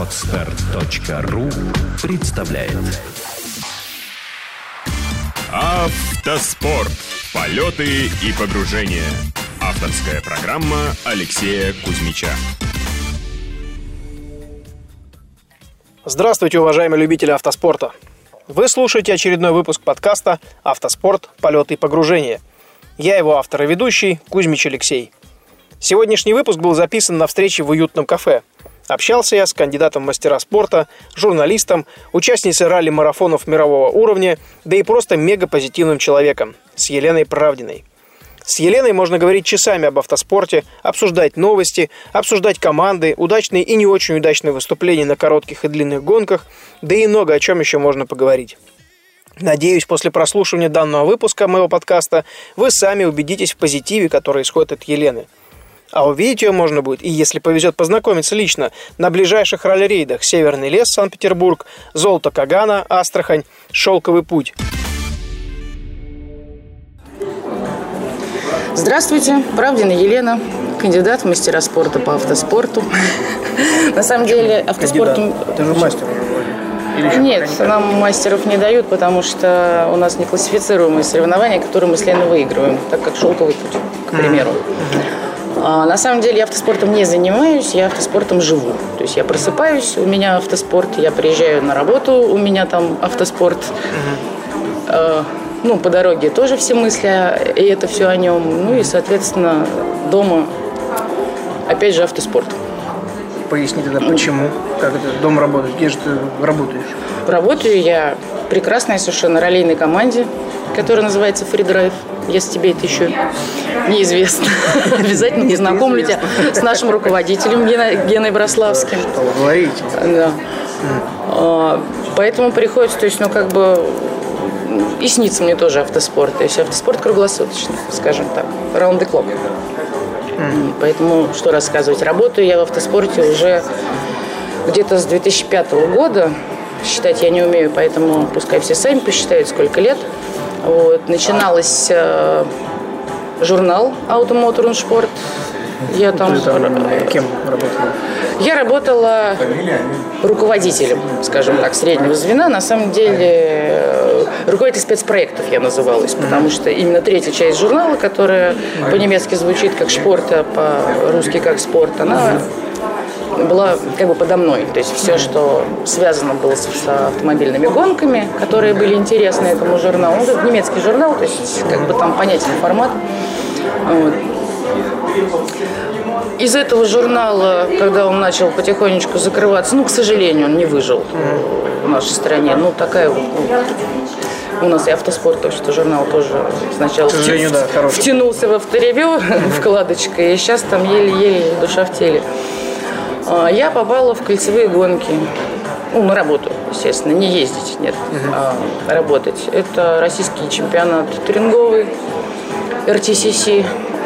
Отстар.ру представляет Автоспорт. Полеты и погружения. Авторская программа Алексея Кузьмича. Здравствуйте, уважаемые любители автоспорта! Вы слушаете очередной выпуск подкаста «Автоспорт. Полеты и погружения». Я его автор и ведущий Кузьмич Алексей. Сегодняшний выпуск был записан на встрече в уютном кафе. Общался я с кандидатом мастера спорта, журналистом, участницей ралли-марафонов мирового уровня, да и просто мега-позитивным человеком, с Еленой Правдиной. С Еленой можно говорить часами об автоспорте, обсуждать новости, обсуждать команды, удачные и не очень удачные выступления на коротких и длинных гонках, да и много о чем еще можно поговорить. Надеюсь, после прослушивания данного выпуска моего подкаста вы сами убедитесь в позитиве, который исходит от Елены – а увидеть ее можно будет, и если повезет познакомиться лично, на ближайших ралли-рейдах «Северный лес» Санкт-Петербург, «Золото Кагана» Астрахань, «Шелковый путь». Здравствуйте, Правдина Елена, кандидат в мастера спорта по автоспорту. На самом деле автоспортом... Ты же мастер. Нет, нам мастеров не дают, потому что у нас не классифицируемые соревнования, которые мы с Леной выигрываем, так как шелковый путь, к примеру. На самом деле я автоспортом не занимаюсь, я автоспортом живу. То есть я просыпаюсь, у меня автоспорт, я приезжаю на работу, у меня там автоспорт. Угу. Ну, по дороге тоже все мысли, и это все о нем. Ну и, соответственно, дома опять же автоспорт. Поясни тогда, почему? Как это дом работает? Где же ты работаешь? Работаю я в прекрасной совершенно ролейной команде, которая называется Drive если тебе это еще неизвестно. Обязательно познакомлю тебя с нашим руководителем Геной Брославским. Что вы говорите? Да. А, поэтому приходится, то есть, ну, как бы и снится мне тоже автоспорт. То есть автоспорт круглосуточный, скажем так, round the clock. Поэтому что рассказывать. Работаю я в автоспорте уже где-то с 2005 года. Считать я не умею, поэтому пускай все сами посчитают, сколько лет. Вот. Начиналось э, журнал «Automotor Sport». Я там, Ты там кем работала? Я работала руководителем, скажем так, среднего звена. На самом деле э, руководитель спецпроектов я называлась, потому что именно третья часть журнала, которая по-немецки звучит как «Шпорт», а по-русски как «Спорт», она была как бы подо мной. То есть все, что связано было с, с автомобильными гонками, которые были интересны этому журналу. Ну, это немецкий журнал, то есть как бы там понятен формат. Вот. Из этого журнала, когда он начал потихонечку закрываться, ну, к сожалению, он не выжил в нашей стране. Ну, такая вот, ну, у нас и автоспорт, то что журнал тоже сначала втя... да, втянулся в авторевью вкладочкой, и сейчас там еле-еле душа в теле. А, я попала в кольцевые гонки. Ну, на работу, естественно, не ездить, нет, а работать. Это российский чемпионат туринговый, РТСС.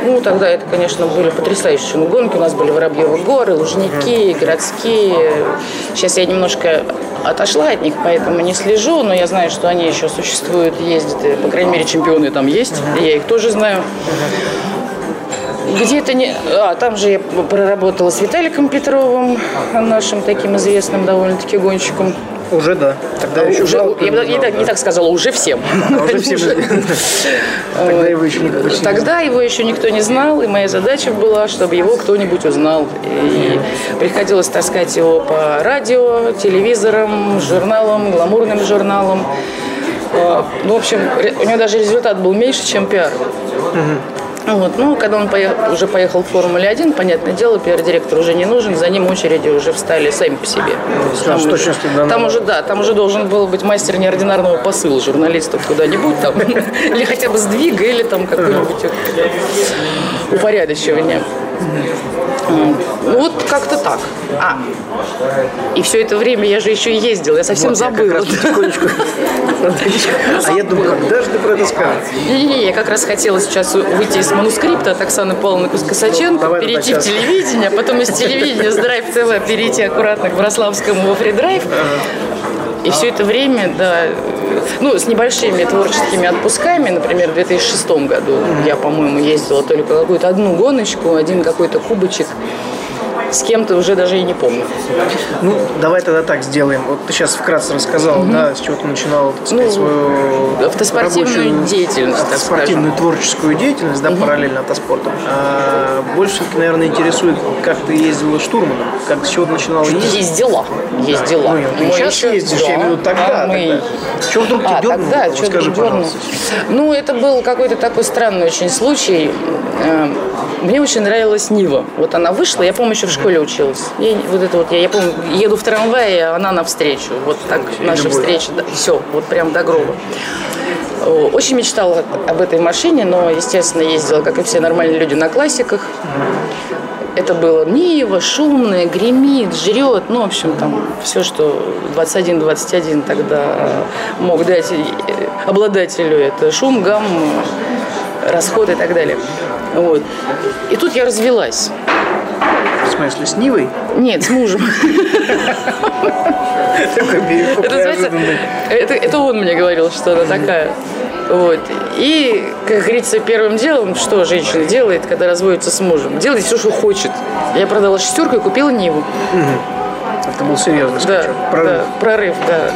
Ну, тогда это, конечно, были потрясающие гонки. У нас были Воробьевы горы, Лужники, городские. Сейчас я немножко отошла от них, поэтому не слежу, но я знаю, что они еще существуют, ездят. И, по крайней мере, чемпионы там есть, uh-huh. я их тоже знаю. Где-то не... А, там же я проработала с Виталиком Петровым, нашим таким известным довольно-таки гонщиком. Уже да. Тогда а, еще уже, я бы не, так, не так сказала, уже всем. А, уже всем. Тогда его еще никто не Тогда его еще никто не знал, и моя задача была, чтобы его кто-нибудь узнал. И приходилось таскать его по радио, телевизорам, журналам, гламурным журналам. А, ну, в общем, у него даже результат был меньше, чем пиар. Вот. Ну, когда он поехал, уже поехал в Формуле-1, понятное дело, пиар-директор уже не нужен, за ним очереди уже встали сами по себе. Там, там, уже, там уже, да, там уже должен был быть мастер неординарного посыла журналистов куда-нибудь там, или хотя бы сдвига, или там какое-нибудь упорядочивание. Вот как-то так. А, и все это время я же еще и ездила, я совсем вот, забыла. А я думаю, когда же ты про это скажешь? Не-не-не, я как раз хотела сейчас выйти из манускрипта от Оксаны Павловны Косаченко, перейти в телевидение, а потом из телевидения с Драйв ТВ перейти аккуратно к Брославскому во Фридрайв. И все это время, да, ну, с небольшими творческими отпусками, например, в 2006 году я, по-моему, ездила только какую-то одну гоночку, один какой-то кубочек с кем-то уже даже и не помню. Ну, давай тогда так сделаем. Вот ты сейчас вкратце рассказал, да, с чего ты начинал, так сказать, Ну, свою автоспортивную рабочую- деятельность, так автоспортивную творческую деятельность, да, параллельно автоспорту. А больше все-таки, наверное, интересует, как ты ездила штурманом, как с чего ты начинала ездить. Ездила, ездила. Ну, ты Мы сейчас еще- ездишь, я да, имею в виду тогда, да, мы- тогда. Чего вдруг А, дернуло? тогда, Вот скажи, дернуло? пожалуйста. Ну, это был какой-то такой странный очень случай. Э, Мне очень нравилась Нива. Вот она вышла, я, помню, еще в школе училась. Я, вот это вот, я, я помню, еду в трамвае, а она навстречу. Вот так наша встреча. все, вот прям до гроба. Очень мечтала об этой машине, но, естественно, ездила, как и все нормальные люди, на классиках. Это было Нива, шумная, гремит, жрет. Ну, в общем, там все, что 21-21 тогда мог дать э, обладателю. Это шум, гам, расход и так далее. Вот. И тут я развелась. В смысле, с Нивой? Нет, с мужем. Это, он мне говорил, что она такая. Вот. И, как говорится, первым делом, что женщина делает, когда разводится с мужем? Делает все, что хочет. Я продала шестерку и купила Ниву. Это был серьезный Да, скачок. Прорыв. да, прорыв, да.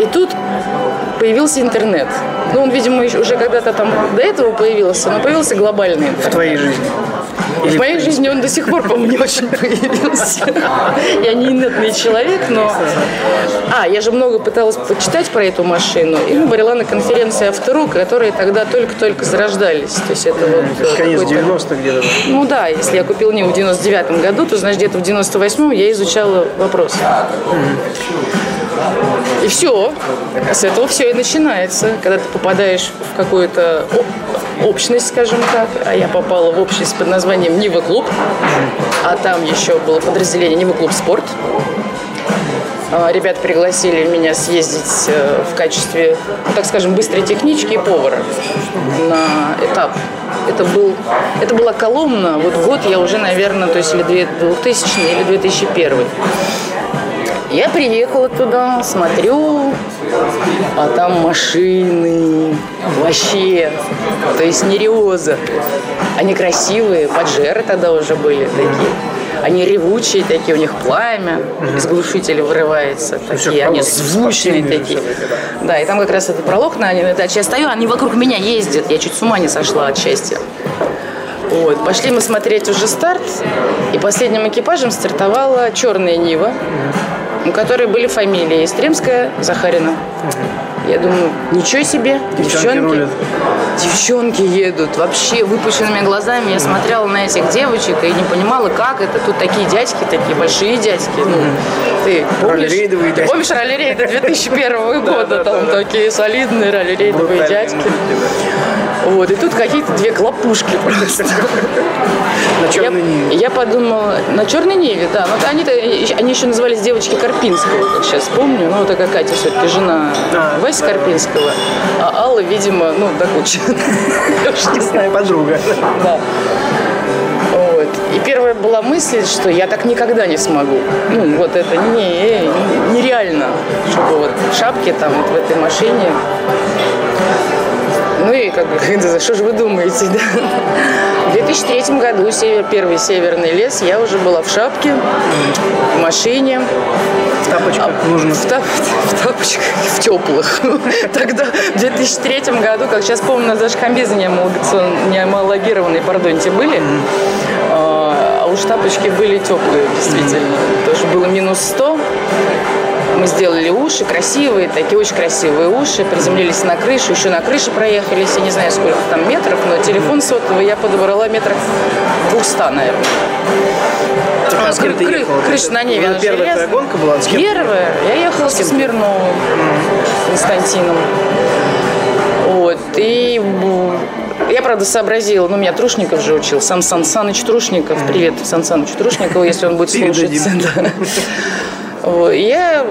И тут появился интернет. Ну, он, видимо, уже когда-то там до этого появился, но появился глобальный В интернет. твоей жизни. В моей жизни он до сих пор, по-моему, не очень появился. Я не инетный человек, но... А, я же много пыталась почитать про эту машину. И была на конференции автору, которые тогда только-только зарождались. То есть это вот э, Конец какой-то- 90-х где-то. Ну да, если я купил не в 99 году, то, значит, где-то в 98-м я изучала вопрос. И все. С этого все и начинается. Когда ты попадаешь в какую-то общность, скажем так. А я попала в общность под названием Нива Клуб. А там еще было подразделение Нива Клуб Спорт. А, Ребят пригласили меня съездить э, в качестве, ну, так скажем, быстрой технички и повара на этап. Это, был, это была Коломна, вот год я уже, наверное, то есть или 2000 или 2001. Я приехала туда, смотрю, а там машины, вообще, то есть нереоза. Они красивые, поджеры тогда уже были такие. Они ревучие такие, у них пламя из глушителя вырывается. Такие, они звучные такие. Да, и там как раз этот пролог на на даче я стою, они вокруг меня ездят. Я чуть с ума не сошла от счастья. Вот. Пошли мы смотреть уже старт, и последним экипажем стартовала черная Нива, у которой были фамилии Истремская, Захарина. Я думаю, ничего себе, девчонки, рулят. девчонки едут. Вообще выпущенными глазами я смотрела на этих девочек и не понимала, как это. Тут такие дядьки, такие большие дядьки. Ну, ты помнишь, Ралли-рейдовые ты помнишь ралли-рейды 2001 года? Там такие солидные ралли-рейдовые дядьки. Вот, и тут какие-то две клопушки просто. На Я, черной Ниве. я подумала, на Черной Неве, да. Но они-то, они еще назывались девочки Карпинского, как сейчас помню. Ну, такая Катя все-таки жена А, Васи Карпинского. А Алла, видимо, ну, до кучи. Я уж не знаю. Подруга. Да. Вот. И первая была мысль, что я так никогда не смогу. Ну, вот это не, нереально, чтобы вот в шапке там, вот в этой машине. Ну и как бы, что же вы думаете, да? В 2003 году север, первый северный лес, я уже была в шапке, в машине, В тапочках нужно. в, тап- в тапочках, в теплых. Тогда, в 2003 году, как сейчас помню, у нас даже комбезы не амалогацион- не амалогированные, пардоньте, были. А а уж тапочки были теплые, действительно. Тоже было минус 100. Мы сделали уши красивые, такие очень красивые уши, приземлились на крышу, еще на крыше проехались, я не знаю, сколько там метров, но телефон сотовый я подобрала метров 200, наверное. А с ты кры- ехала? крыша на Неве, она Первая твоя гонка была? С кем? Первая. Я ехала со Смирновым Константином. Вот. И я, правда, сообразила, ну, меня Трушников же учил, сам Сан Саныч Трушников. Привет Сан Саныч Трушникову, если он будет Передадим. Я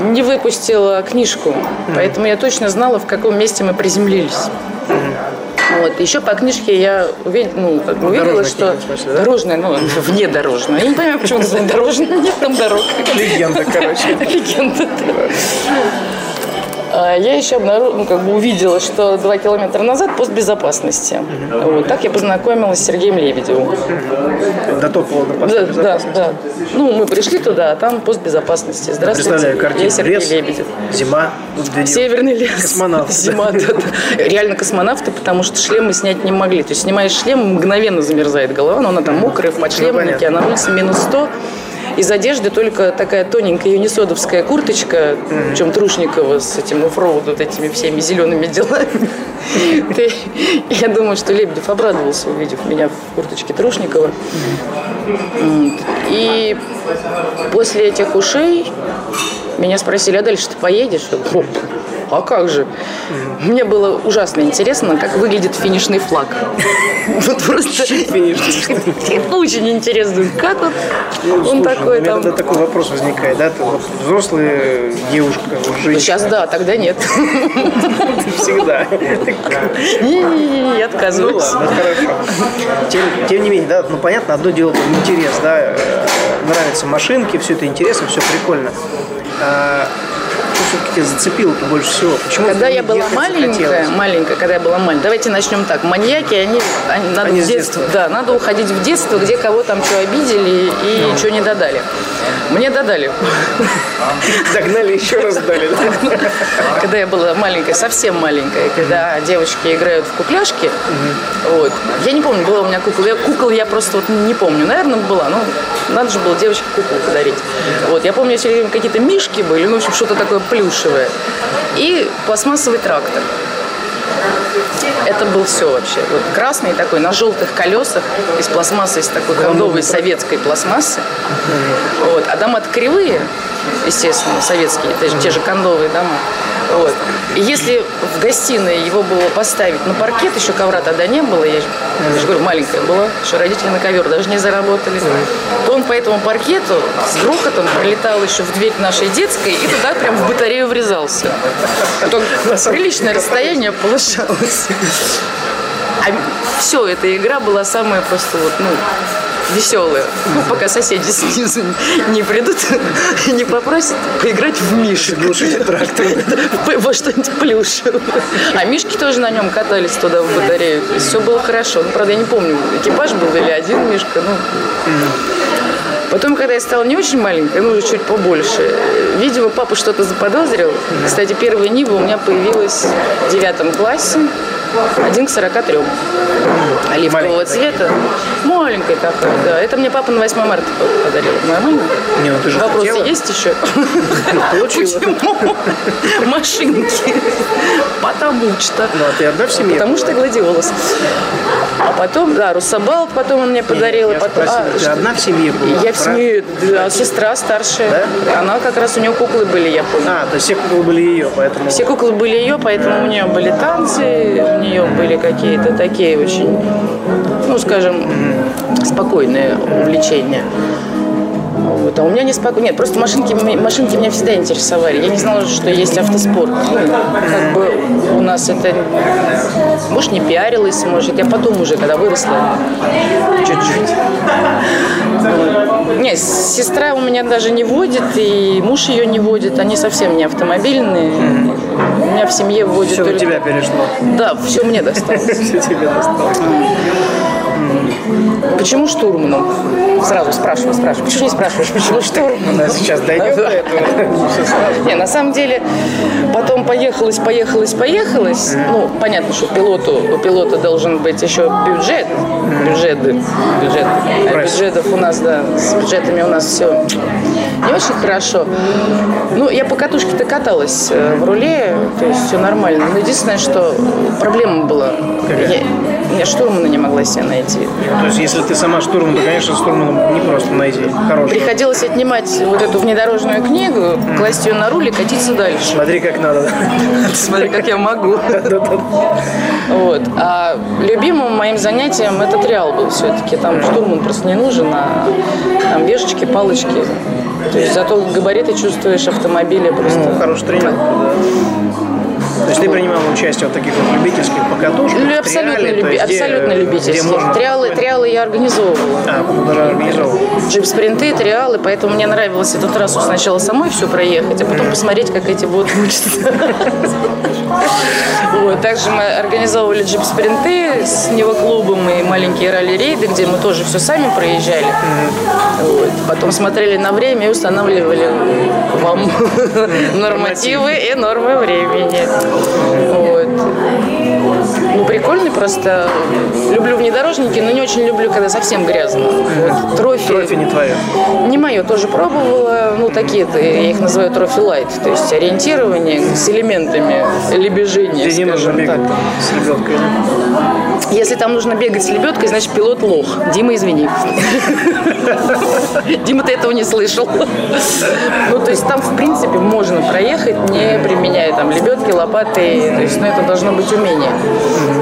не выпустила книжку, поэтому я точно знала, в каком месте мы приземлились. Вот. Еще по книжке я увид- ну, как бы увидела, что смысле, да? дорожная, ну, внедорожная. Я не понимаю, почему называют дорожная, нет там дорог. Легенда, короче. Легенда, да. А я еще обнаружила, ну, как бы увидела, что два километра назад пост безопасности. Вот. Так я познакомилась с Сергеем Лебедевым. До Да, поста да, безопасности. да. Ну, мы пришли туда, а там пост безопасности. Здравствуйте, Представляю картину. я Сергей Лес, Лебедев. зима. Северный лес. Космонавты. Зима, да, да. Реально космонавты, потому что шлемы снять не могли. То есть снимаешь шлем, мгновенно замерзает голова, но она там мокрая, в подшлемнике, а на улице минус 100. Из одежды только такая тоненькая юнисодовская курточка, причем Трушникова с этим оффроуд, вот этими всеми зелеными делами. Я думаю, что Лебедев обрадовался, увидев меня в курточке Трушникова. И после этих ушей меня спросили, а дальше ты поедешь? Я говорю, «О, А как же? Мне было ужасно интересно, как выглядит финишный флаг. Вот просто очень интересно, как он, он Слушай, такой там. тогда такой вопрос возникает, да? Вот взрослая девушка, женщина. Сейчас да, тогда нет. Всегда. Не-не-не, я Ну отказываюсь. хорошо. Тем, не менее, да, ну понятно, одно дело интерес, да, э, нравятся машинки, все это интересно, все прикольно. А, что все-таки тебя зацепило-то больше всего? Почему Когда я была маленькая, захотелось? маленькая, когда я была маленькая, давайте начнем так. Маньяки, они, они- надо Они в детство, да, надо уходить в детство, где кого там что обидели и что не додали. Мне додали. Догнали, еще раз дали. да? Когда я была маленькая, совсем маленькая, когда девочки играют в кукляшки, вот. Я не помню, была у меня кукла. Кукол я просто вот не помню. Наверное, была. Ну, надо же было девочке куклу подарить. Вот. Я помню, все время какие-то мишки были, ну, в общем, что-то такое плюшевое. И пластмассовый трактор. Это был все вообще. Вот красный такой, на желтых колесах, из пластмассы, из такой кондовой советской пластмассы. Вот. А дома-то кривые, естественно, советские, те же, те же кондовые дома. Вот. И если в гостиной его было поставить на паркет, еще ковра тогда не было, я я же говорю, маленькая была, еще родители на ковер даже не заработали, то он по этому паркету с грохотом прилетал еще в дверь нашей детской и туда прям в батарею врезался. Это приличное расстояние получалось. А все, эта игра была самая просто вот, ну, веселая. Ну, пока соседи снизу не придут и не попросят поиграть в Мишек. Глушитель трактора. Во что-нибудь плюшевое. А Мишки тоже на нем катались туда в батарею. То есть все было хорошо. Ну, правда, я не помню, экипаж был или один Мишка. Ну, Потом, когда я стала не очень маленькой, ну, уже чуть побольше, видимо, папа что-то заподозрил. Кстати, первая Нива у меня появилась в девятом классе, один к 43. Оливкового цвета. Маленькая такая, да. Это мне папа на 8 марта подарил. Мама. Не, ну ты же Вопросы хотела. есть еще? Получила. Почему? Машинки. Потому что. Ну, а ты одна в семье? Потому что гладиолус. А потом, да, Русабалт потом он мне подарил. Я и потом, спросил, а, ты одна в семье была? я в семье, да, сестра старшая. Она как раз у нее куклы были, я помню. А, то есть все куклы были ее, поэтому... Все куклы были ее, поэтому у нее были танцы, у нее были какие-то такие очень, ну, скажем, спокойные увлечения. Вот. А у меня неспокойно. Нет, просто машинки, машинки меня всегда интересовали. Я не знала, что есть автоспорт. Ну, как бы у нас это, может, не пиарилось, может, я потом уже, когда выросла, чуть-чуть. Нет, сестра у меня даже не водит, и муж ее не водит. Они совсем не автомобильные. У меня в семье водит Все только... тебя перешло. Да, все мне досталось. Все тебе досталось. Почему штурманом? Сразу спрашиваю, спрашиваю. Почему не спрашиваешь, почему штурманом? Сейчас дойдем до этого. Не, на самом деле, потом поехалось, поехалось, поехалось. Ну, понятно, что пилоту, у пилота должен быть еще бюджет. Бюджеты. Бюджет. А бюджетов у нас, да, с бюджетами у нас все не очень хорошо. Ну, я по катушке-то каталась э, в руле, то есть все нормально. Но единственное, что проблема была. Я, я штурмана не могла себе найти. То есть, если ты сама штурман, то, конечно, штурманом не просто найти хорошего. Приходилось отнимать вот эту внедорожную книгу, класть ее на руль и катиться дальше. Смотри, как надо. Смотри, как я могу. Вот. А любимым моим занятием этот реал был все-таки. Там штурман просто не нужен, а там вешечки, палочки. То есть зато габариты чувствуешь автомобиля просто. Ну, хороший тренер. да. То есть ты принимала участие в таких вот любительских покатушках? Ну, абсолютно, триале, люби- есть где- абсолютно где любительских. можно Триалы, триалы я организовывала. А, даже организовал. Джип-спринты, триалы, поэтому мне нравилось эту трассу сначала самой всю проехать, а потом посмотреть, как эти будут мучиться. Вот. Также мы организовывали джип-спринты с него клубом и маленькие ралли-рейды, где мы тоже все сами проезжали. Вот. Потом смотрели на время и устанавливали вам нормативы и нормы времени. Вот. Ну, прикольный просто. Люблю внедорожники, но не очень люблю, когда совсем грязно. Вот. Трофи. Трофи не твое. Не мое, тоже пробовала. Ну, такие, я их называю трофи light. То есть ориентирование с элементами лебежения, Где не нужно бегать так. с лебедкой. Если там нужно бегать с лебедкой, значит пилот лох. Дима, извини. Дима, ты этого не слышал. Ну, то есть там, в принципе, можно проехать, не применяя там лебедки, лопаты. То есть, ну, это должно быть умение.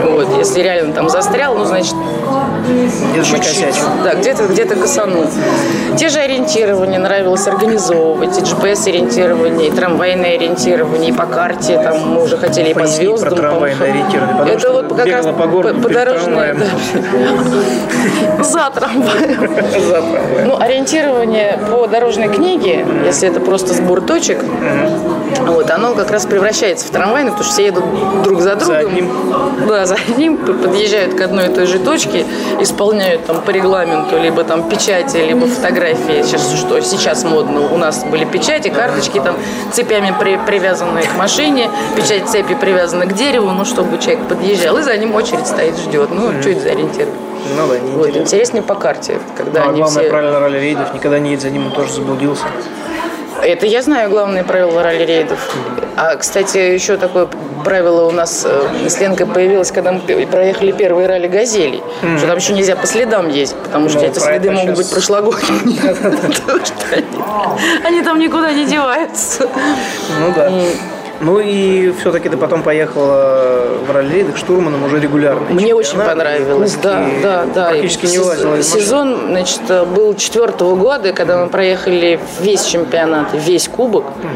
Вот. Если реально там застрял, ну, значит, Где-то накосячил. Да, где-то где косанул. Те же ориентирования нравилось организовывать, и GPS-ориентирование, и трамвайное ориентирование, и по карте, там мы уже хотели и по Поясни про звездам. трамвайное ориентирование, потому Это что вот как раз по городу по- трамваем. да. За трамваем. Ну, ориентирование по дорожной книге, если это просто сбор точек, вот, оно как раз превращается в трамвайный, потому что все едут друг за другом. одним. Да, за одним, подъезжают к одной и той же точке, исполняют там по регламенту либо там печати, либо фотографии. Сейчас что сейчас модно. У нас были печати, карточки там цепями при- привязанные к машине, печать цепи привязана к дереву, ну, чтобы человек подъезжал, и за ним очередь стоит, ждет. Ну, что это за ориентир? Ну да, Вот, неинтересно. интереснее по карте, когда Ну, а они главное все... правило ралли-рейдов, никогда не едь за ним, он тоже заблудился. Это я знаю главные правила ралли-рейдов. А, кстати, еще такое правило у нас э, с Ленкой появилось, когда мы проехали первый ралли «Газелей». Что там еще нельзя по следам ездить, потому что Ну, эти следы это могут быть прошлогодние. Они- Они там никуда не деваются. Ну да. Ну и все-таки ты потом поехала в ралли-рейдах штурманом уже регулярно. Мне очень понравилось, да, да, да. И Практически не вылазила из машины. Сезон, значит, был четвертого года, когда мы проехали весь чемпионат, весь кубок. Э,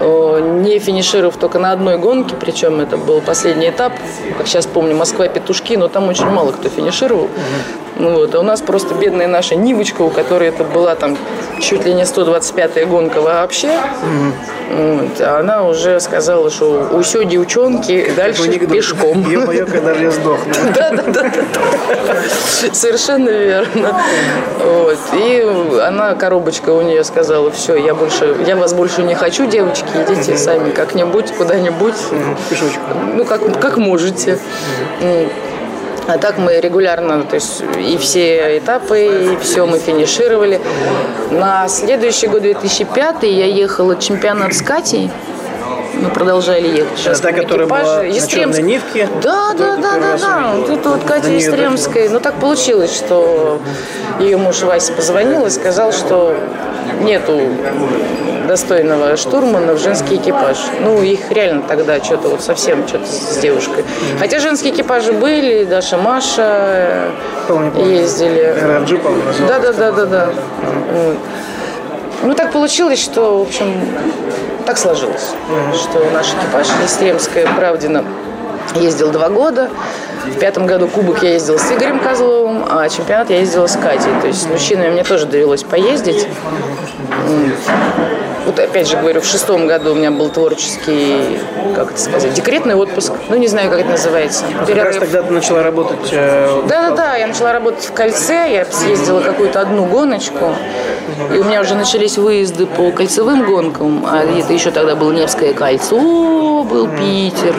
Не финишировав только на одной гонке, причем это был последний этап, как сейчас помню, Москва-Петушки, но там очень мало кто финишировал. Ну вот, а у нас просто бедная наша Нивочка, у которой это была там чуть ли не 125-я гонка вообще. Вот, а она уже сказала, что усё девчонки дальше пешком. Ё-моё, когда же я сдохну. Да, да, да, да. Совершенно верно. Вот. И она, коробочка у нее сказала, все, я больше, я вас больше не хочу, девочки, идите сами как-нибудь, куда-нибудь. Пешочком. Ну, как, как можете. А так мы регулярно, то есть и все этапы, и все мы финишировали. На следующий год, 2005, я ехала чемпионат с Катей. Мы продолжали ехать. Сейчас та, которая была экипаже. на Естремск- черной нивке? Да, да, да, да, да. Вот это вот Катя неё Истремская. Ну так получилось, что ее муж Вася позвонил и сказал, что нету достойного штурмана в женский экипаж. Ну, их реально тогда что-то вот совсем что-то с девушкой. Хотя женские экипажи были, Даша, Маша Помню, помню. ездили. Да, да, да, да, да. Вот. Ну, так получилось, что, в общем, так сложилось, что наш экипаж Истремская, Правдина, ездил два года. В пятом году кубок я ездила с Игорем Козловым, а чемпионат я ездила с Катей. То есть с мужчинами мне тоже довелось поездить. Вот опять же говорю, в шестом году у меня был творческий, как это сказать, декретный отпуск. Ну, не знаю, как это называется. Как раз тогда ты начала работать э, Да, да, да, я начала работать в кольце, я съездила какую-то одну гоночку, и у меня уже начались выезды по кольцевым гонкам, а это еще тогда было Невское кольцо, был Питер.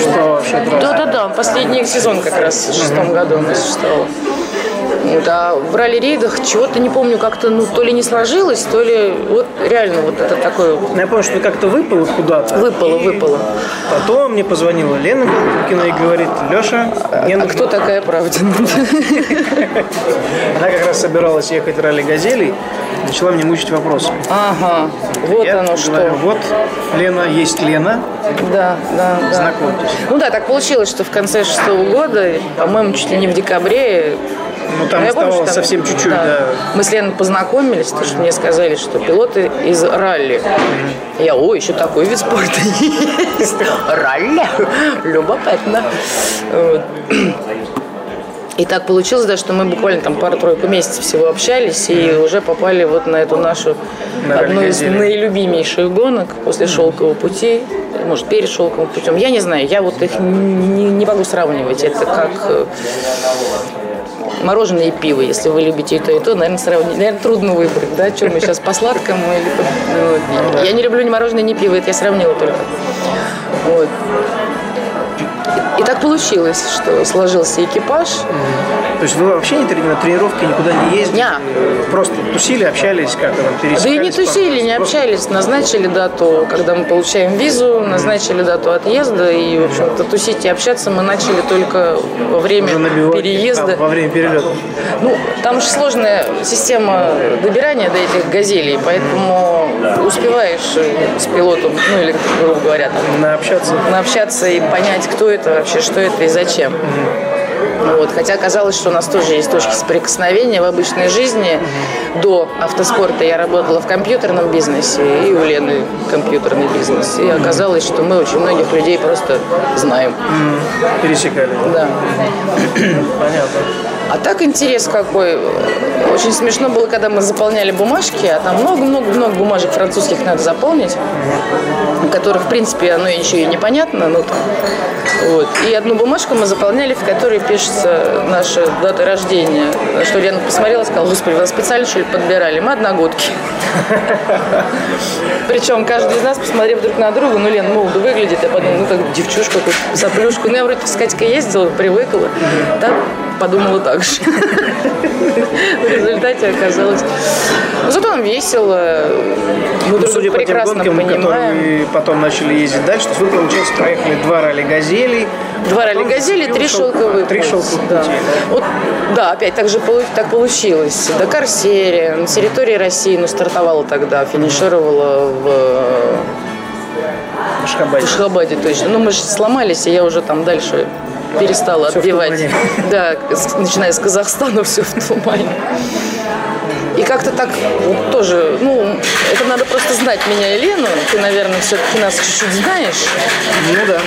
что вообще Да, да, да, последний сезон как раз в шестом году у нас существовал. Вот, а в ралли-рейдах чего-то не помню, как-то, ну, то ли не сложилось, то ли вот реально вот это такое Ну, Я помню, что как-то выпала куда-то. выпало, И выпало. Потом мне позвонила Лена Голубкина и говорит, Леша, мне А нужно... кто такая Правдина? Она как раз собиралась ехать в ралли «Газелей», начала мне мучить вопросом. Ага, вот Я оно говорю, что. Вот, Лена, есть Лена, Да, да, да. знакомьтесь. Ну да, так получилось, что в конце шестого года, по-моему, чуть ли не в декабре, Ну, там я оставалось помню, что совсем чуть-чуть, да. Мы с Леной познакомились, потому что мне сказали, что пилоты из ралли. Я, ой, еще такой вид спорта есть. Ралли. Любопытно. И так получилось, да, что мы буквально там пару-тройку месяцев всего общались и уже попали вот на эту нашу На одну из наилюбимейших гонок после шелкового пути, может, перед шелковым путем. Я не знаю, я вот их не, не могу сравнивать. Это как э, мороженое и пиво. Если вы любите и то, и то, наверное, сравнить. Наверное, трудно выбрать, да, что мы сейчас по сладкому или по... ну, вот. Я не люблю ни мороженое, ни пиво, это я сравнила только. Вот. И так получилось, что сложился экипаж. То есть вы вообще не трени- на тренировки никуда не ездили? Ня. Просто тусили, общались, как-то там Да и пересекались? не тусили, не общались, назначили дату, когда мы получаем визу, назначили дату отъезда, и, в общем-то, тусить и общаться мы начали только во время переезда. а, во время перелета. Ну, там же сложная система добирания до этих газелей, поэтому успеваешь э, с пилотом, ну или, грубо говоря, там, Наобщаться. наобщаться и понять, кто это вообще, что это и зачем. Вот. Хотя оказалось, что у нас тоже есть точки соприкосновения в обычной жизни. До автоспорта я работала в компьютерном бизнесе, и у Лены компьютерный бизнес. И оказалось, что мы очень многих людей просто знаем. Пересекали. Да. Понятно. А так интерес какой. Очень смешно было, когда мы заполняли бумажки, а там много-много-много бумажек французских надо заполнить, которых, в принципе, оно еще и непонятно. Ну, вот. И одну бумажку мы заполняли, в которой пишется наша дата рождения. На что Лена посмотрела сказала, господи, вы нас специально что ли подбирали? Мы одногодки. Причем каждый из нас, посмотрев друг на друга, ну, Лена молодо выглядит, я подумала, ну, как девчушка, как соплюшку. Ну, я вроде с Катькой ездила, привыкла. Так подумала так же. В результате оказалось... Ну, зато нам весело. Мы Ну, судя по тем гонкам, которые понимаем. вы потом начали ездить дальше, то есть вы, получается, проехали два ралли «Газелей». Два ралли газели, три шел- шелковые Три пути. шелковых да. Вот, да, опять так же так получилось. Дакар серия на территории России, ну, стартовала тогда, финишировала в э, Ашхабаде. В Ашхабаде точно. Ну, мы же сломались, и я уже там дальше перестала отбивать. Да, начиная с Казахстана, все в тумане. И как-то так вот тоже, ну, это надо просто знать меня и Лену. Ты, наверное, все-таки нас чуть-чуть знаешь. Ну да.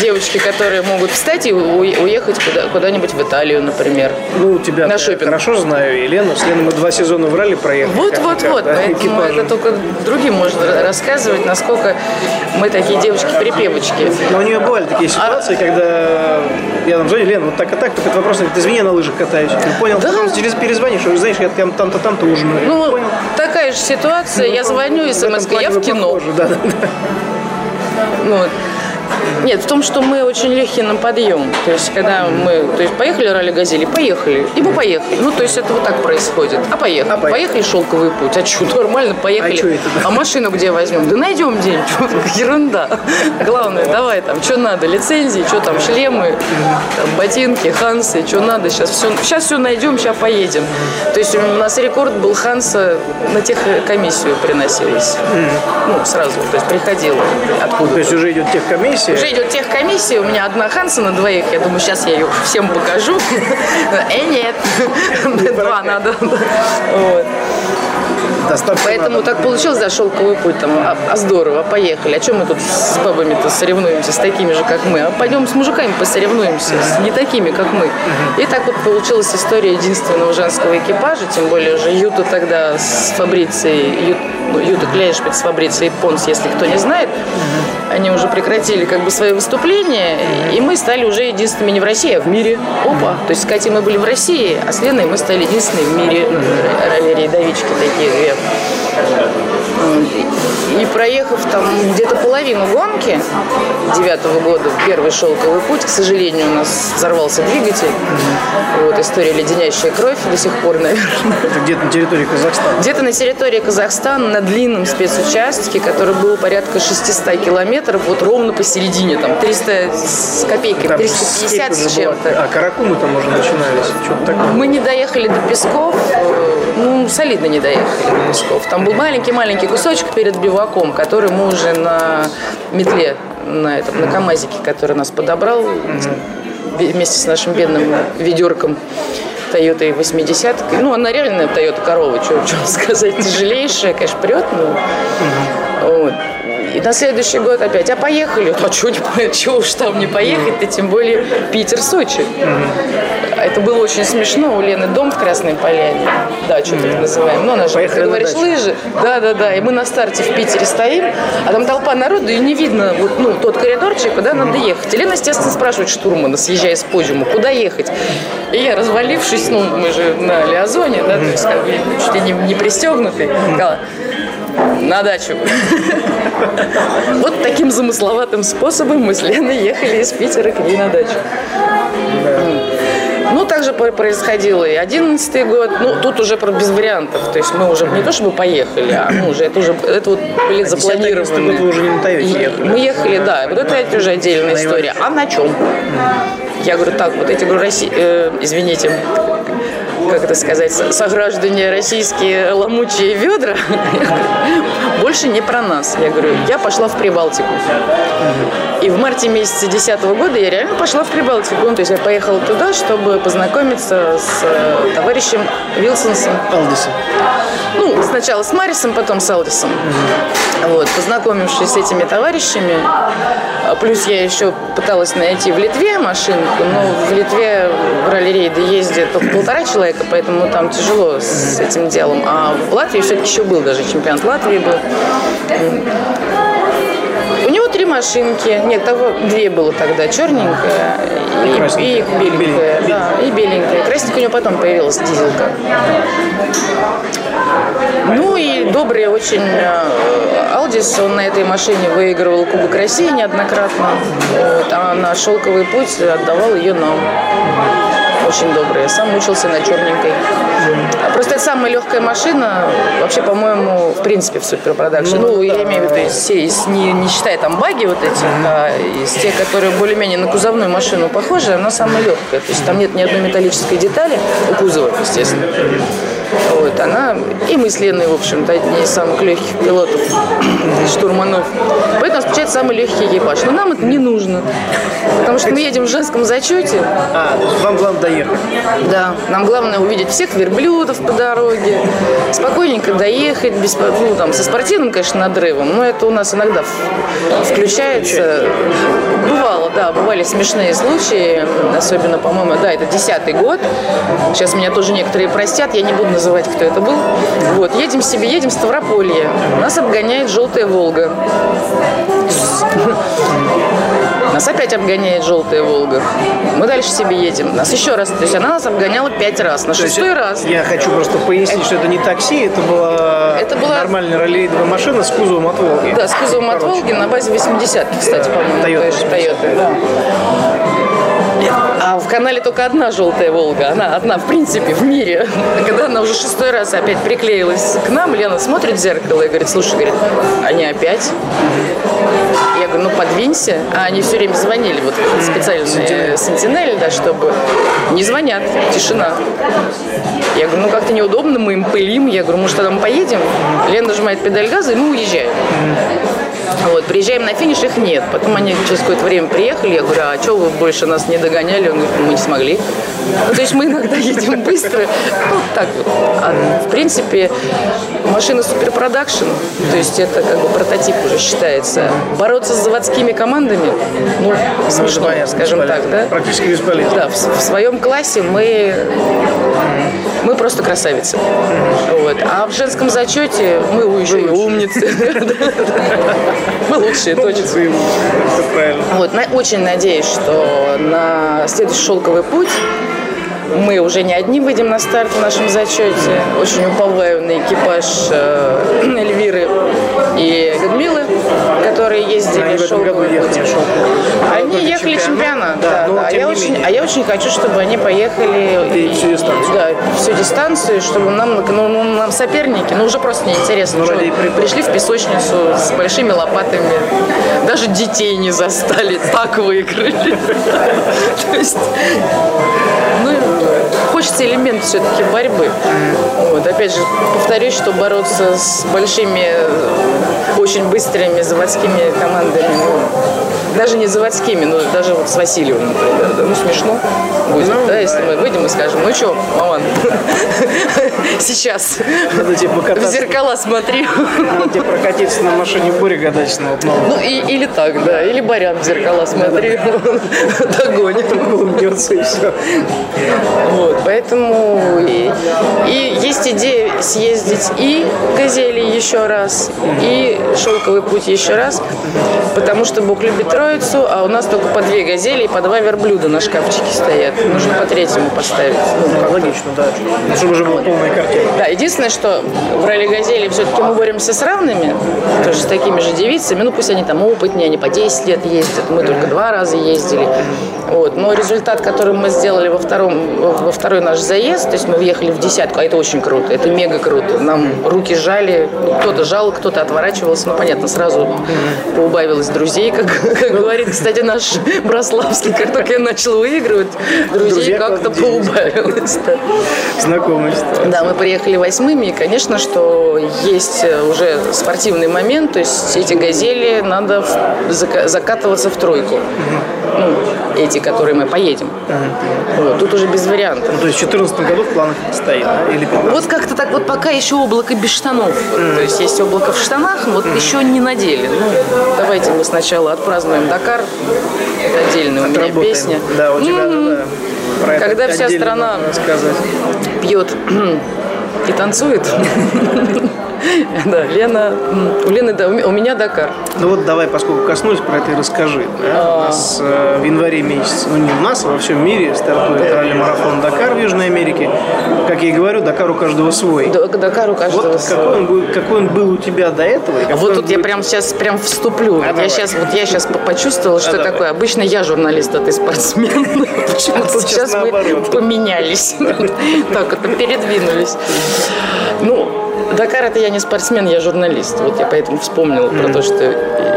Девочки, которые могут встать и уехать куда- куда-нибудь в Италию, например. Ну, тебя На шопинг. хорошо знаю, Елену. С Леной мы два сезона в ралли проехали. Вот, как- вот, как, вот. да, Поэтому экипажем. это только другим можно ра- рассказывать, насколько мы такие девочки-припевочки. Но у нее бывали А такие ситуации, когда я там звоню, Лена, вот так и так, только это вопрос, говорит, извини, я на лыжах катаюсь. Я понял, Да. потом через перезвонишь, знаешь, я там- там-то, ужинаю. Ну, Понял. такая же ситуация. Я звоню, смс я в кино. похожи, да, да, да. Ну. Нет, в том, что мы очень легкие на подъем. То есть, когда мы то есть, поехали ралли газели, поехали. И мы поехали. Ну, то есть, это вот так происходит. А поехали. А поехали. поехали шелковый путь. А что, нормально, поехали. А чё это, да? А машину где возьмем? Да найдем день. Ерунда. Главное, давай там, что надо, лицензии, что там, шлемы, там, ботинки, хансы, что надо. Сейчас все, сейчас все найдем, сейчас поедем. То есть, у нас рекорд был ханса на тех комиссию приносилась. Ну, сразу. То есть, приходила откуда То есть уже идет техкомиссия. Уже идет техкомиссия, у меня одна Ханса на двоих. Я думаю, сейчас я ее всем покажу. Э, нет, два надо. Поэтому так получилось, да, шелковый путь там, а, а здорово, поехали. А чем мы тут с бабами-то соревнуемся, с такими же, как мы? А пойдем с мужиками посоревнуемся, с не такими, как мы. И так вот получилась история единственного женского экипажа, тем более уже Юта тогда с Фабрицией, Ю- ну, Юта Кляйшпиц с Фабрицией Понс, если кто не знает, они уже прекратили как бы свои выступления, и мы стали уже единственными не в России, а в мире. Опа! То есть с Катей мы были в России, а с Леной мы стали единственными в мире ралли-рейдовички такие две. И проехав там где-то половину гонки девятого года, первый шелковый путь, к сожалению, у нас взорвался двигатель. Вот история леденящая кровь до сих пор, наверное. Это где-то на территории Казахстана. Где-то на территории Казахстана на длинном спецучастке, который был порядка 600 километров, вот ровно посередине, там 300 с копейкой, Там 350 степь уже с была. чем-то. А, Каракумы там уже начинались. Что-то такое. Мы не доехали до Песков, э, ну, солидно не доехали до Песков. Там был маленький-маленький кусочек перед биваком, который мы уже на метле, на, этом, на КамАЗике, который нас подобрал вместе с нашим бедным ведерком, Тойотой 80 Ну, она реальная Тойота корова, что сказать, тяжелейшая, конечно, прет, но... Вот. И на следующий год опять, а поехали? А что, чего уж там не поехать-то, тем более Питер-Сочи. Это было очень смешно. У Лены дом в Красной Поляне. Да, что так называем. Ну, она же, Поехали ты говоришь, дачу. лыжи. Да, да, да. И мы на старте в Питере стоим, а там толпа народу, и не видно вот, ну, тот коридорчик, куда надо ехать. И Лена, естественно, спрашивает штурмана, съезжая с подиума, куда ехать. И я, развалившись, ну, мы же на Лиазоне, да, то есть как бы чуть ли не, не пристегнутый, сказала, на дачу. Вот таким замысловатым способом мы с Леной ехали из Питера к ней на дачу. Ну, также происходило и одиннадцатый год. Ну, тут уже про- без вариантов. То есть мы уже не то чтобы поехали, а ну, уже это уже это вот были А 10-й запланированы. год вы уже не на Тойоте ехали. Мы ехали, да. Вот это уже отдельная история. А на чем? Я говорю, так, вот эти, говорю, Росси... э, извините, как это сказать, со- сограждане российские ломучие ведра, больше не про нас. Я говорю, я пошла в Прибалтику. И в марте месяце 2010 года я реально пошла в Прибалтику. То есть я поехала туда, чтобы познакомиться с э, товарищем Вилсонсом. Алдиса. Ну, сначала с Марисом, потом с Алдисом. Вот, познакомившись с этими товарищами, а плюс я еще пыталась найти в Литве машинку, но в Литве в ралли-рейды ездят только полтора человека, поэтому там тяжело с этим делом. А в Латвии все-таки еще был даже чемпионат Латвии был. У него три машинки. Нет, того две было тогда. Черненькая и, красненькая. и беленькая. Беленькая. Да, и беленькая. Красненькая у него потом появилась дизелка. Ну и добрый очень э, Алдис, он на этой машине выигрывал Кубок России неоднократно, вот, а на шелковый путь отдавал ее нам. Очень добрый. Сам учился на черненькой. А Просто это самая легкая машина, вообще, по-моему, в принципе, в суперпродакшн. Ну, я имею в виду, из- не, не считая там баги вот эти, а из тех, которые более-менее на кузовную машину похожи, она самая легкая. То есть там нет ни одной металлической детали у кузова, естественно. Вот, она, и мы с Леной, в общем-то, одни из самых легких пилотов, штурманов. Поэтому у нас получается самый легкий экипаж. Но нам это не нужно. Потому что мы едем в женском зачете. А, то есть вам главное доехать. Да, нам главное увидеть всех верблюдов по дороге, спокойненько доехать, без, ну, там, со спортивным, конечно, надрывом, но это у нас иногда включается. Бывало, да, бывали смешные случаи, особенно, по-моему, да, это десятый год. Сейчас меня тоже некоторые простят, я не буду называть, кто это был. Вот, едем себе, едем в Ставрополье. Нас обгоняет желтая Волга. Нас опять обгоняет желтая Волга. Мы дальше себе едем. Нас еще раз. То есть она нас обгоняла пять раз. На шестой раз. Я хочу просто пояснить, что это не такси, это была, Это была- нормальная раллирейдовая машина с кузовом от Волги. Да, с кузовом от Короче. Волги на базе 80-ки, кстати, по-моему. Toyota той же 80. Toyota, да. А в канале только одна желтая Волга. Она одна, в принципе, в мире. Когда она уже шестой раз опять приклеилась к нам, Лена смотрит в зеркало и говорит, слушай, говорит, они опять? Я говорю, ну подвинься. А они все время звонили, вот специальные сентинели, да, чтобы не звонят, тишина. Я говорю, ну как-то неудобно, мы им пылим. Я говорю, может, тогда мы поедем? Лена нажимает педаль газа, и мы уезжаем. Вот, приезжаем на финиш, их нет. Потом они через какое-то время приехали, я говорю, а что вы больше нас не догоняли? Он говорит, мы не смогли. Ну, то есть мы иногда едем быстро. Ну, так. А, в принципе, машина суперпродакшн, то есть это как бы прототип уже считается. Бороться с заводскими командами, ну, смешно, понятно, скажем так, да? Практически бесполезно. Да, в, в своем классе мы, мы просто красавицы. Вот. А в женском зачете мы еще и умницы. Мы лучшие, точно. Вот, очень надеюсь, что на следующий шелковый путь мы уже не одни выйдем на старт в нашем зачете. Очень уповаю на экипаж э, Эльвиры и Людмилы, которые ездили в шелковый. Они ехали чемпионат. Да, да. А я очень, а я очень хочу, чтобы они поехали И всю дистанцию. Да, всю дистанцию, чтобы нам, ну, ну, нам соперники, ну уже просто неинтересно. Ну, пришли в песочницу с большими лопатами, даже детей не застали, так выиграли. То есть, ну, хочется элемент все-таки борьбы. Вот, опять же, повторюсь, что бороться с большими, очень быстрыми заводскими командами, ну, даже не заводскими, но даже вот с Васильевым, например. Да, ну, смешно будет, Ну, да, если мы выйдем и скажем, ну что, маман, сейчас Надо тебе в зеркала смотри. Надо тебе прокатиться на машине Бури Гадачного. Ну, и, или так, да, или барян в зеркала смотри, догонит. Улыбнется и все. Вот, поэтому и, и есть идея съездить и «Газели» еще раз, и «Шелковый путь» еще раз, потому что Бог любит Троицу, а у нас только по две «Газели» и по два верблюда на шкафчике стоят. Нужно по третьему поставить. Ну, логично, да. Чтобы уже была полная картина. Да, единственное, что в ралли «Газели» все-таки мы боремся с равными, тоже с такими же девицами, ну пусть они там опытнее, они по 10 лет ездят, мы только два раза ездили. Вот. Но результат, который мы сделали во, втором, во второй наш заезд, то есть мы въехали в десятку, а это очень круто, это мега круто. Нам руки жали, кто-то жал, кто-то отворачивался, ну понятно, сразу поубавилось друзей, как, как говорит, кстати, наш Брославский, как только я начал выигрывать, друзей как-то поубавилось. Знакомая ситуация. Да, мы приехали восьмыми, и, конечно, что есть э, уже спортивный момент, то есть эти газели надо закатываться в тройку. Ну, эти, которые мы поедем. Вот, тут уже без вариантов. Ну, то есть в 2014 году в планах стоит, да? Или 15? Вот как-то так, вот пока еще облако без штанов. То есть есть облако в штанах, вот еще не надели. Ну, давайте мы сначала отпразднуем Дакар. Это отдельная у меня песня. Да, у тебя, М, да. Про Когда вся страна пьет и танцует. Да, Лена, у Лены, да, у ме- у меня Дакар. Ну вот давай, поскольку коснулись про это, и расскажи. Да? У нас э, в январе месяце, ну не у нас, а во всем мире стартует ралли-марафон Дакар в Южной Америке. Как я и говорю, Дакар у каждого свой. Дакар у каждого Вот свой. какой он, был, какой он был у тебя до этого? А вот тут я будет- прям сейчас прям вступлю. Вот давай. я сейчас, вот я сейчас почувствовала, что давай. такое. Обычно я журналист, а ты спортсмен. Почему-то сейчас мы поменялись. Так, это передвинулись. Ну, Дакар это я не спортсмен, я журналист. Вот я поэтому вспомнила про то, что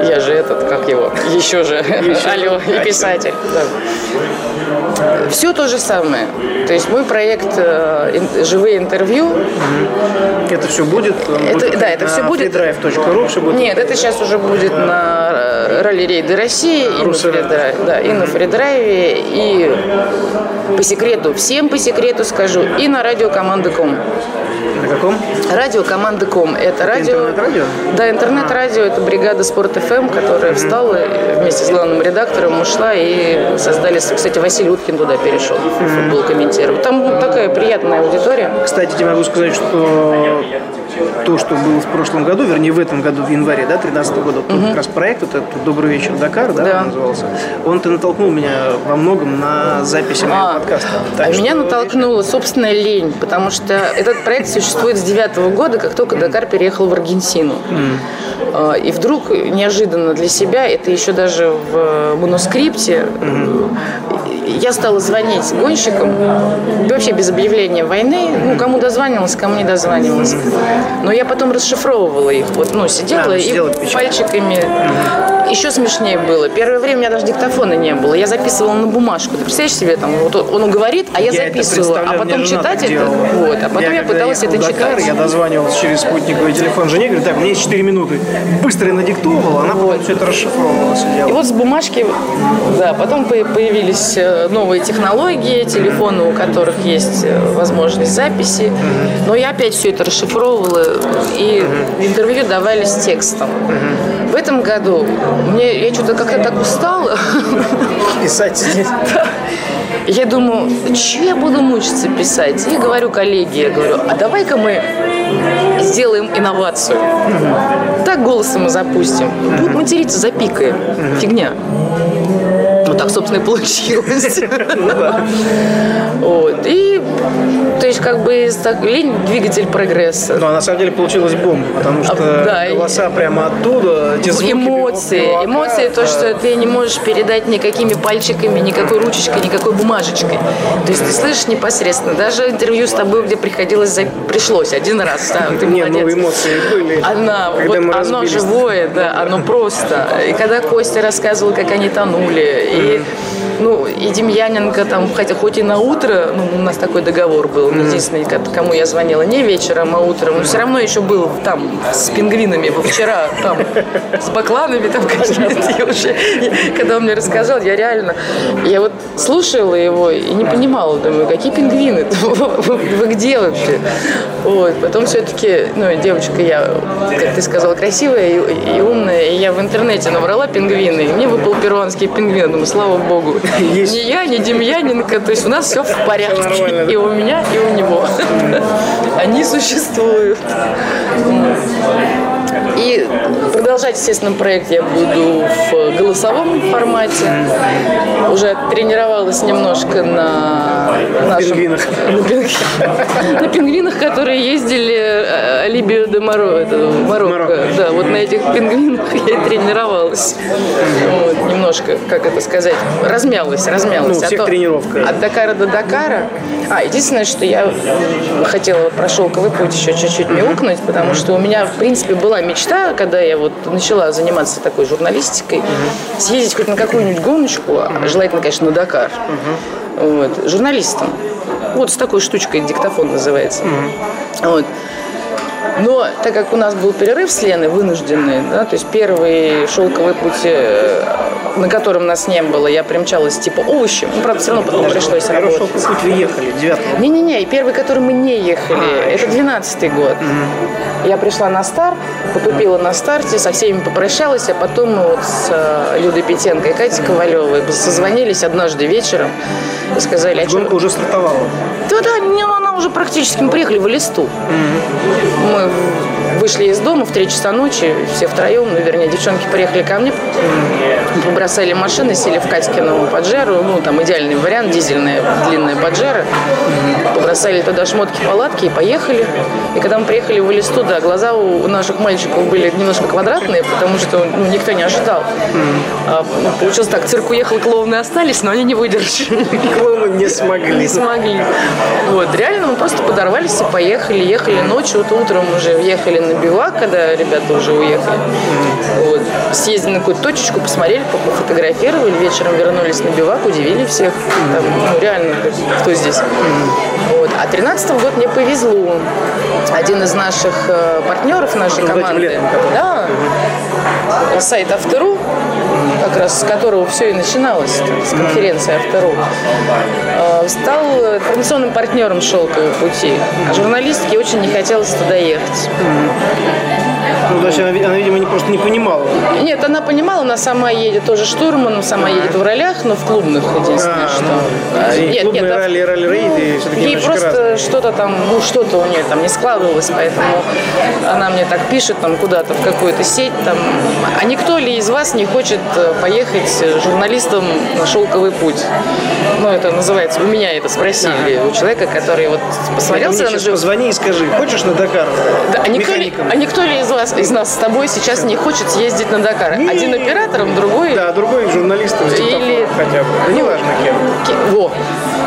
я же этот, как его, еще же, алло, и писатель. Все то же самое. То есть мой проект э, «Живые интервью» Это все будет? он Это- да, это всё будет. все будет? Нет, это сейчас уже будет на э, ралли-рейды России и на, фридрайве, да, и на фридрайве, и по секрету, всем по секрету скажу, и на радио команды Ком. На каком? Радио команды Ком. Это радио... интернет-радио? Да, интернет-радио. Это бригада Спорт ФМ, которая встала вместе с главным редактором ушла и создали... Кстати, Василий Уткин туда перешел, футбол комментировать. Там такая приятная аудитория. Кстати, тебе могу сказать, что то, что было в прошлом году, вернее, в этом году, в январе, да, 13 года, тот как раз проект, вот этот «Добрый вечер, Дакар», да, Да. он назывался, он-то натолкнул меня во многом на записи моего А, подкаста. а Так меня что- натолкнула собственная лень, потому что этот проект существует с девятого года, как только Дакар переехал в Аргентину. А, И вдруг неожиданно для себя, это еще даже в манускрипте, я стала звонить гонщикам, вообще без объявления войны, ну, кому дозванивалась, кому не дозванивалась. Но я потом расшифровывала их, вот, ну, сидела А, ну, и сидела, пальчиками. Еще смешнее было. Первое время у меня даже диктофона не было. Я записывала на бумажку. Ты представляешь себе, там, вот он говорит, а я, Я записывала, а потом мне читать это. делала. Вот, а потом я, когда пыталась это в Дакар, читать. Я дозванивался через спутниковый телефон жене, говорю, так, меня есть 4 минуты. Быстро я надиктовывала, она потом Вот. все это расшифровывала, все И вот с бумажки, да, потом по- появились э, новые технологии, телефоны, у которых есть э, возможность записи. Но я опять все это расшифровывала, и интервью давались текстом. В этом году мне я что-то как-то так устала. Писать здесь. Я думаю, что я буду мучиться писать? И говорю коллеге, я говорю, а давай-ка мы сделаем инновацию. Так голосом мы запустим. Будут материться, запикаем. Фигня. Так, собственно, и получилось. Вот. И, то есть, как бы, лень – двигатель прогресса. Но на самом деле получилась бомба, потому что А, голоса прямо оттуда, эти звуки эмоции, эмоции, то, что ты не можешь передать никакими пальчиками, никакой ручечкой, никакой бумажечкой. То есть ты слышишь непосредственно. Даже интервью с тобой, где приходилось, за- пришлось один раз, да, ты Не, молодец. ну эмоции были. Она, вот оно живое, да, оно просто. И когда Костя рассказывал, как они тонули, и Thank you. Ну, и Демьяненко там, хотя хоть и на утро, ну, у нас такой договор был, единственный, ко- кому я звонила, не вечером, а утром, но все равно еще был там с пингвинами вчера, там, с бакланами там уже, когда он мне рассказал, я реально, я вот слушала его и не понимала, думаю, какие пингвины? Вы, вы где вообще? Вот, потом все-таки, ну, девочка я, как ты сказала, красивая и, и умная, и я в интернете набрала пингвины, и мне выпал перуанский пингвин, думаю, слава богу. Есть. Не я, не Демьяненко, то есть у нас все в порядке. нормально, да? И у меня, и у него. Они существуют. И продолжать, естественно, проект я буду в голосовом формате. Уже тренировалась немножко на нашем... Пингвинах. На пингвинах. На пингвинах, которые ездили э, Алибио де Моро, это Марокко. Да, вот на этих пингвинах я тренировалась. Вот, немножко, как это сказать, размялась, размялась. Ну, А всех тренировка. От Дакара до Дакара. А, единственное, что я хотела про шелковый путь еще чуть-чуть мяукнуть, потому что у меня, в принципе, была мечта, когда я вот начала заниматься такой журналистикой, съездить хоть на какую-нибудь гоночку, а желательно, конечно, на Дакар. Вот, журналистом. Вот с такой штучкой, диктофон называется. Вот. Но так как у нас был перерыв с Леной вынужденный, да, то есть первый шелковый путь, э, на котором нас не было, я примчалась типа овощи, ну, правда, все равно потом пришлось Первый работать. шелковый путь вы ехали, 9 Не-не-не, и первый, который мы не ехали, А, это 12-й год. Я пришла на старт, потупила на старте, со всеми попрощалась, а потом мы вот с э, Людой Петенко и Катей Ковалевой созвонились однажды вечером и сказали, а. Гонка уже стартовала. Да-да, не, уже практически, мы приехали в Элисту. Мы вышли из дома в 3 часа ночи, все втроем, ну, вернее, девчонки приехали ко мне, побросали машины, сели в Катькину поджару, ну, там идеальный вариант, дизельная длинная поджара, побросали туда шмотки, палатки и поехали. И когда мы приехали в Элисту, да, глаза у наших мальчиков были немножко квадратные, потому что ну, никто не ожидал. А, ну, получилось так, цирк уехал, клоуны остались, но они не выдержали. Клоуны не смогли. Не смогли. Вот, реально мы просто подорвались и поехали. Ехали ночью, вот утром уже въехали на бивак, когда ребята уже уехали. Вот. Съездили на какую-то точечку, посмотрели, по- пофотографировали, вечером вернулись на бивак, удивили всех. Там, ну, реально, кто здесь. Вот. А 13 год мне повезло. Один из наших э, партнеров нашей команды. Да, сайт Автору, как раз с которого все и начиналось, с конференции Автору, э, стал информационным партнером «Шелкового пути». А журналистке очень не хотелось туда ехать. Ну, есть она, она, видимо, не, просто не понимала. Нет, она понимала, она сама едет тоже штурманом, сама едет в ролях, но в клубных единственное, А, что... ну, А, и клубные а- ралли, ралли-рейды все-таки Ей немножечко просто что-то там, ну что-то у нее там не складывалось, поэтому она мне так пишет там куда-то в какую-то сеть там. А никто ли из вас не хочет э, поехать э, журналистом на шелковый путь? Ну это называется, у меня это спросили, у человека, который вот посмотрел позвони и скажи, хочешь на Дакар? Да, а, никто ли, а никто ли из вас, из нас с тобой сейчас не хочет съездить на Дакар? Не. Один оператором, другой Да, другой журналистом, Или- хотя бы. Да неважно кем. Во,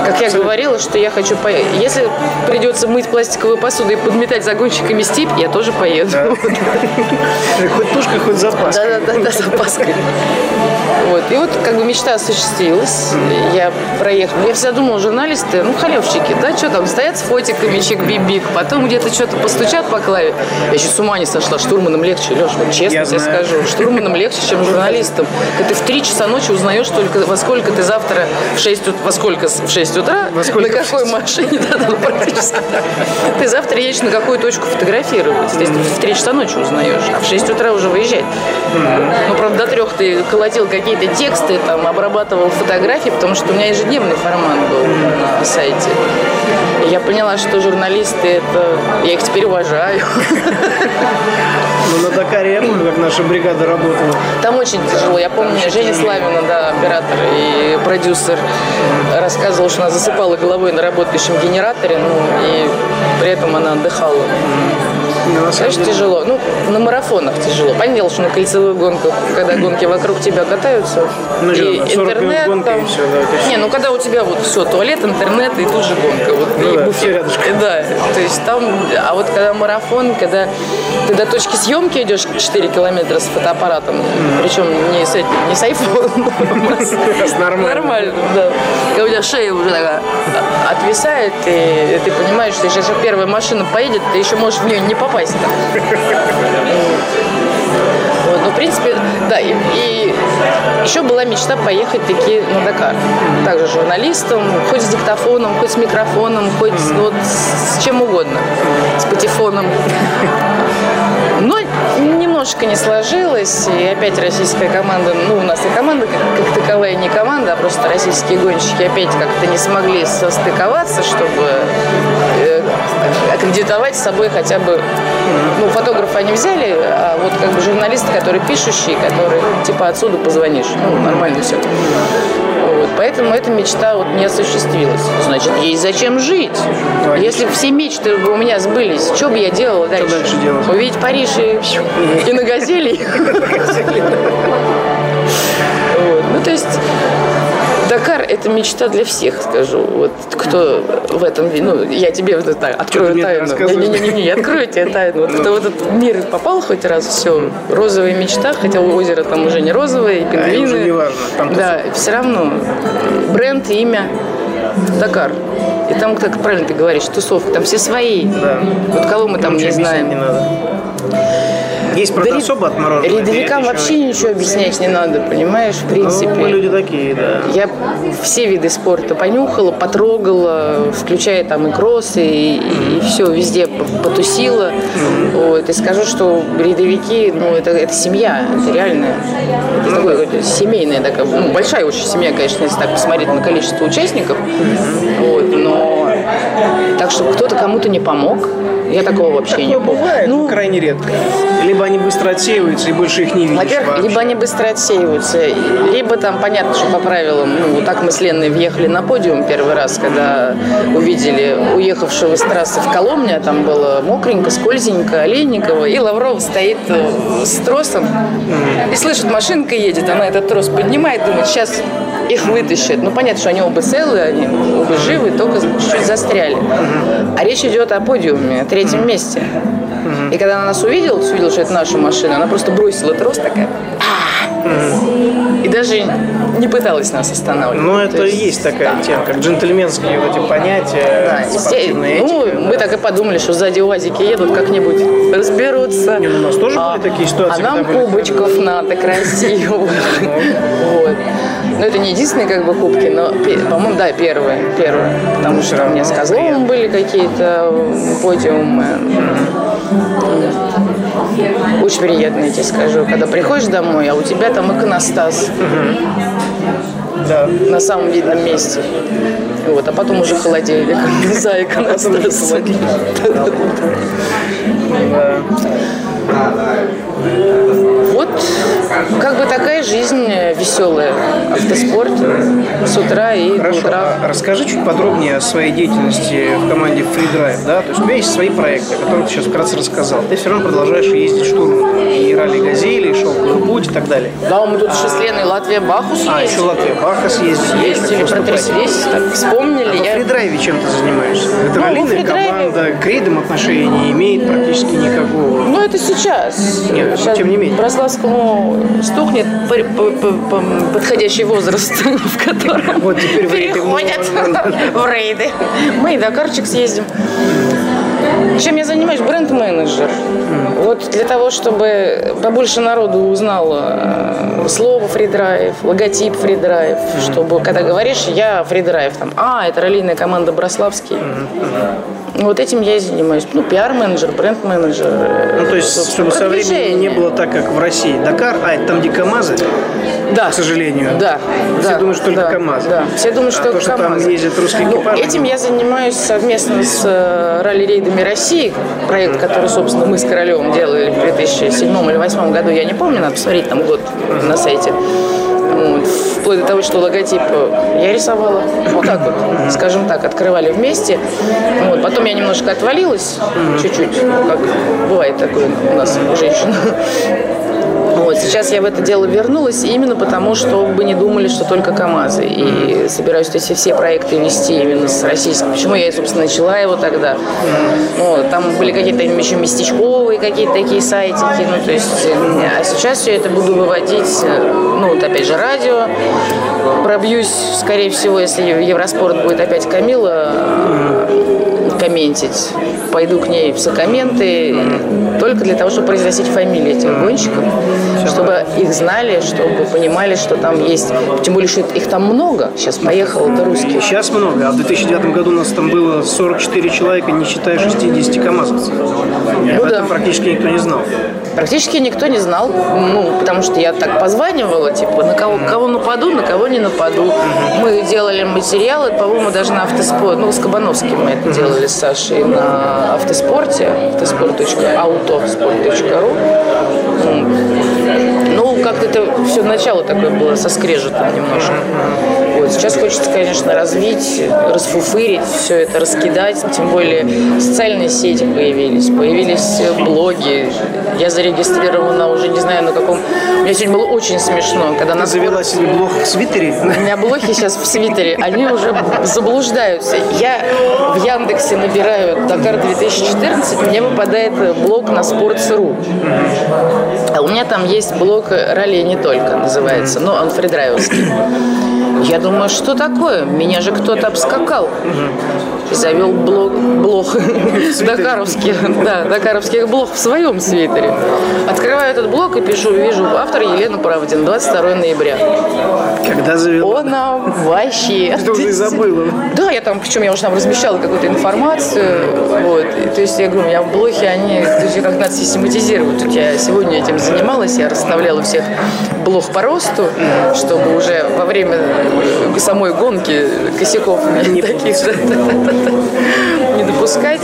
как я говорила, что я хочу поехать. Если придется мыть пластиковую посуду и подметать загонщиками степь, я тоже поеду. Хоть пушка, хоть запас. Да, да, да, да, с опаской. Вот. И вот как бы мечта осуществилась. Я проехала. Я всегда думала, журналисты, ну, халевщики, да, что там, стоят с фотиками, чик-бибик, потом где-то что-то постучат по клаве. Я еще с ума не сошла, штурманом легче, Леш, вот честно Я тебе знаю. скажу. Штурманом легче, чем журналистом. Когда ты в 3 часа ночи узнаешь только, во сколько ты завтра в 6 утра, во сколько в 6 утра, Во сколько на какой 6? машине, да, да, практически. Ты завтра едешь на какую точку фотографировать. То есть ты в 3 часа ночи узнаешь, а в 6 утра уже выезжать. Ну, правда, до трех ты колотил какие-то тексты, там, обрабатывал фотографии, потому что у меня ежедневный формат был на сайте. И я поняла, что журналисты это... Я их теперь уважаю. Ну, на Дакаре я помню, как наша бригада работала. Там очень тяжело. Я помню, Женя Славина, да, оператор и продюсер, рассказывал, что она засыпала головой на работающем генераторе, ну, и при этом она отдыхала. Да, деле. тяжело. Ну, на марафонах тяжело. Дело, что на кольцевых гонках, когда гонки вокруг тебя катаются, Ну, и 40 минут гонка, и всё, да, это Не, ну когда у тебя вот все, туалет, интернет и тут же гонка. Вот, Ну и да, буфет. всё рядышком. Да, то есть там, а вот когда марафон, когда ты до точки съемки идешь 4 километра с фотоаппаратом, причем не с, этим, не с айфоном, С нормальным. Нормально, да. Когда у тебя шея уже такая отвисает, и ты понимаешь, что если первая машина поедет, ты еще можешь в нее не попасть. Вот, ну, в принципе, да, и, и еще была мечта поехать таки на Дакар. Также журналистом, хоть с диктофоном, хоть с микрофоном, хоть с- вот с чем угодно, с патефоном. Но немножко не сложилось, и опять российская команда, ну, у нас и команда как, как таковая не команда, а просто российские гонщики опять как-то не смогли состыковаться, чтобы аккредитовать с собой хотя бы, ну, фотографа они взяли, а вот как бы журналисты, которые пишущие, которые, типа, отсюда позвонишь, ну, нормально все. Вот, поэтому эта мечта вот не осуществилась. Значит, ей зачем жить? Если все мечты у меня сбылись, что бы я делала дальше? дальше делать? Увидеть Париж и, и на газели. Ну, то есть Дакар – это мечта для всех, скажу. Вот кто в этом, ну, я тебе вот это открою мне это тайну. Не-не-не, я открою тебе тайну. Вот кто в этот мир попал хоть раз, все, розовая мечта, хотя озеро там уже не розовое, и пингвины. уже не важно, там да, все равно бренд, имя, Дакар. И там, как правильно ты говоришь, тусовка, там все свои. Да. Вот кого мы там Ничего не знаем. не надо. Есть, правда, Да особо отмороженные. Рядовикам вообще ничего объяснять не надо, понимаешь, в принципе. Ну, мы люди такие, да. Я все виды спорта понюхала, потрогала, включая там и кроссы, и, все, везде потусила. Вот, и скажу, что рядовики, ну, это, это семья, это реально это такое какое-то семейная такая, ну, большая очень семья, конечно, если так посмотреть на количество участников. Вот, но так, чтобы кто-то кому-то не помог, я такого вообще не Такое помню. бывает, Ну, крайне редко. Либо они быстро отсеиваются, и больше их не видишь Во-первых, вообще. либо они быстро отсеиваются, либо там понятно, что по правилам, ну, вот так мы с Леной въехали на подиум первый раз, когда увидели уехавшего с трассы в Коломне, а там было мокренько, скользенько, Олейникова, и Лавров стоит э, с тросом и слышит, машинка едет, она этот трос поднимает, думает, сейчас их вытащит. Ну, понятно, что они оба целые, они оба живы, только чуть-чуть застряли. А речь идет о подиуме, о третьем месте. И когда она нас увидела, увидела, что это наша машина, она просто бросила трос такая. «А!» И даже не пыталась нас останавливать. Ну, То это и есть такая тема, как джентльменские вот эти понятия, Да, и спортивная ну, этика. мы так и подумали, что сзади УАЗики едут, как-нибудь разберутся. Не, ну, у нас тоже а, были такие ситуации, А нам когда были- кубочков надо красиво. Вот. Но это не единственные как бы кубки, но, по-моему, да, первые, первые. Потому что у меня с Козловым были какие-то подиумы. Очень приятно, я тебе скажу. Когда приходишь домой, а у тебя там иконостас Да. на самом видном месте. Вот, а потом уже холодильник за иконостасом. Вот как бы такая жизнь э, веселая. Автоспорт с утра и до Хорошо, утра. а расскажи чуть подробнее о своей деятельности в команде Free Drive, да? То есть у тебя есть свои проекты, о которых ты сейчас вкратце рассказал. Ты все равно продолжаешь ездить штурмом и ралли Газели, и Шелковый путь и так далее. Да, мы тут еще с Леной Латвия Бахус А, еще. Латвия Бахас ездили. Ездили, протряслись, так вспомнили. А Я- фридрайве чем ты занимаешься? Это Ну, фридрайве- команда, к рейдам отношения не имеет практически никакого. Ну, это сейчас. Нет, ну, сейчас тем не менее. Брославскому стукнет по- по- по- по- подходящий возраст, в котором Вот теперь в рейды переходят в рейды. Мы и Дакарчик съездим. Чем я занимаюсь? Бренд-менеджер. Вот для того, чтобы побольше народу узнало э, слово FreeDrive, логотип FreeDrive, чтобы, когда говоришь, я FreeDrive, там, а, это раллийная команда Брославский. Вот этим я и занимаюсь. Ну, пиар-менеджер, бренд-менеджер. э, Ну, то есть, чтобы со временем не было так, как в России. Дакар, а, это там, где КАМАЗы, Да. к сожалению. Да. Все да, думают, что только да, КАМАЗы. Да. Все думают, что а то, только что там КАМАЗы. ездят русские Ну, экипажи. этим я занимаюсь совместно с э, ралли-рейдами России, проект, который, собственно, мы с Королевым делали в 2007 или 2008 году, я не помню, надо посмотреть там год на сайте. Вот. Вплоть до того, что логотип я рисовала. Вот так вот, скажем так, открывали вместе. Вот. Потом я немножко отвалилась, чуть-чуть, ну, как бывает такое у нас у женщин. Вот, сейчас я в это дело вернулась именно потому, чтобы не думали, что только КАМАЗы. И собираюсь эти все проекты вести именно с российским. Почему я, собственно, начала его тогда. Вот, там были какие-то еще местечковые какие-то такие сайтики. Ну, то есть, а сейчас все это буду выводить, ну, вот опять же, радио. Пробьюсь, скорее всего, если Евроспорт будет опять Камила комментить. Пойду к ней в сокомменты только для того, чтобы произносить фамилии этих гонщиков, чтобы их знали, чтобы понимали, что там есть. Тем более, что их там много. Сейчас поехал это русский. Сейчас много, а в 2009 году у нас там было 44 человека, не считая 60 камазовцев. Об Ну да. этом практически никто не знал. Практически никто не знал, ну, потому что я так позванивала, типа, на кого, кого нападу, на кого не нападу. Мы делали материалы, по-моему, даже на автоспорт, ну, с Кабановским мы это делали с Сашей на автоспорте, автоспорт.autosport.ru. Ну, как-то это все начало такое было со скрежетом немножко. Сейчас хочется, конечно, развить, расфуфырить, все это раскидать. Тем более социальные сети появились, появились блоги. Я зарегистрирована уже не знаю на каком... Меня сегодня было очень смешно, когда Ты на завела себе блог в свитере. у меня блоки сейчас в свитере, они уже заблуждаются. Я в Яндексе набираю Дакар 2014, мне выпадает блог на Sports.ru. А у меня там есть блог «Ралли не только» называется, но он фридрайвовский. Я думаю, что такое? Меня же кто-то обскакал. Завел блог, блог Дакаровских, да, Дакаровских блог в своем свитере. Открываю этот блог и пишу, вижу, автор Елена Правдин, 22 ноября. Когда завела? Она вообще. Ты уже и забыла. Да, я там, причем я уже там размещала какую-то информацию. Вот. И, то есть я говорю, у меня блохи, они то есть, как надо систематизировать. Вот я сегодня этим занималась, я расставляла всех блох по росту, чтобы уже во время самой гонки косяков не таких не допускать,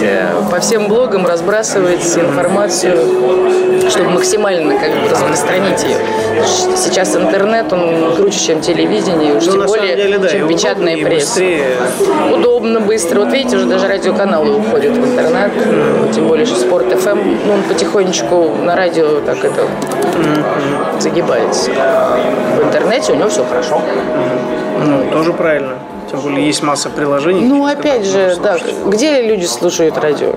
по всем блогам разбрасывать информацию, чтобы максимально как бы распространить ее. Сейчас интернет, он круче, чем телевидение, уж Ну, тем более, деле, да, и чем печатная пресса. быстрее. Удобно, быстро. Вот видите, уже даже радиоканалы уходят в интернет. Тем более, что Спорт ФМ, ну, он потихонечку на радио так это загибается. В интернете у него все хорошо. Ну, тоже правильно. Тем более есть масса приложений. Ну, опять же, да, где люди слушают радио?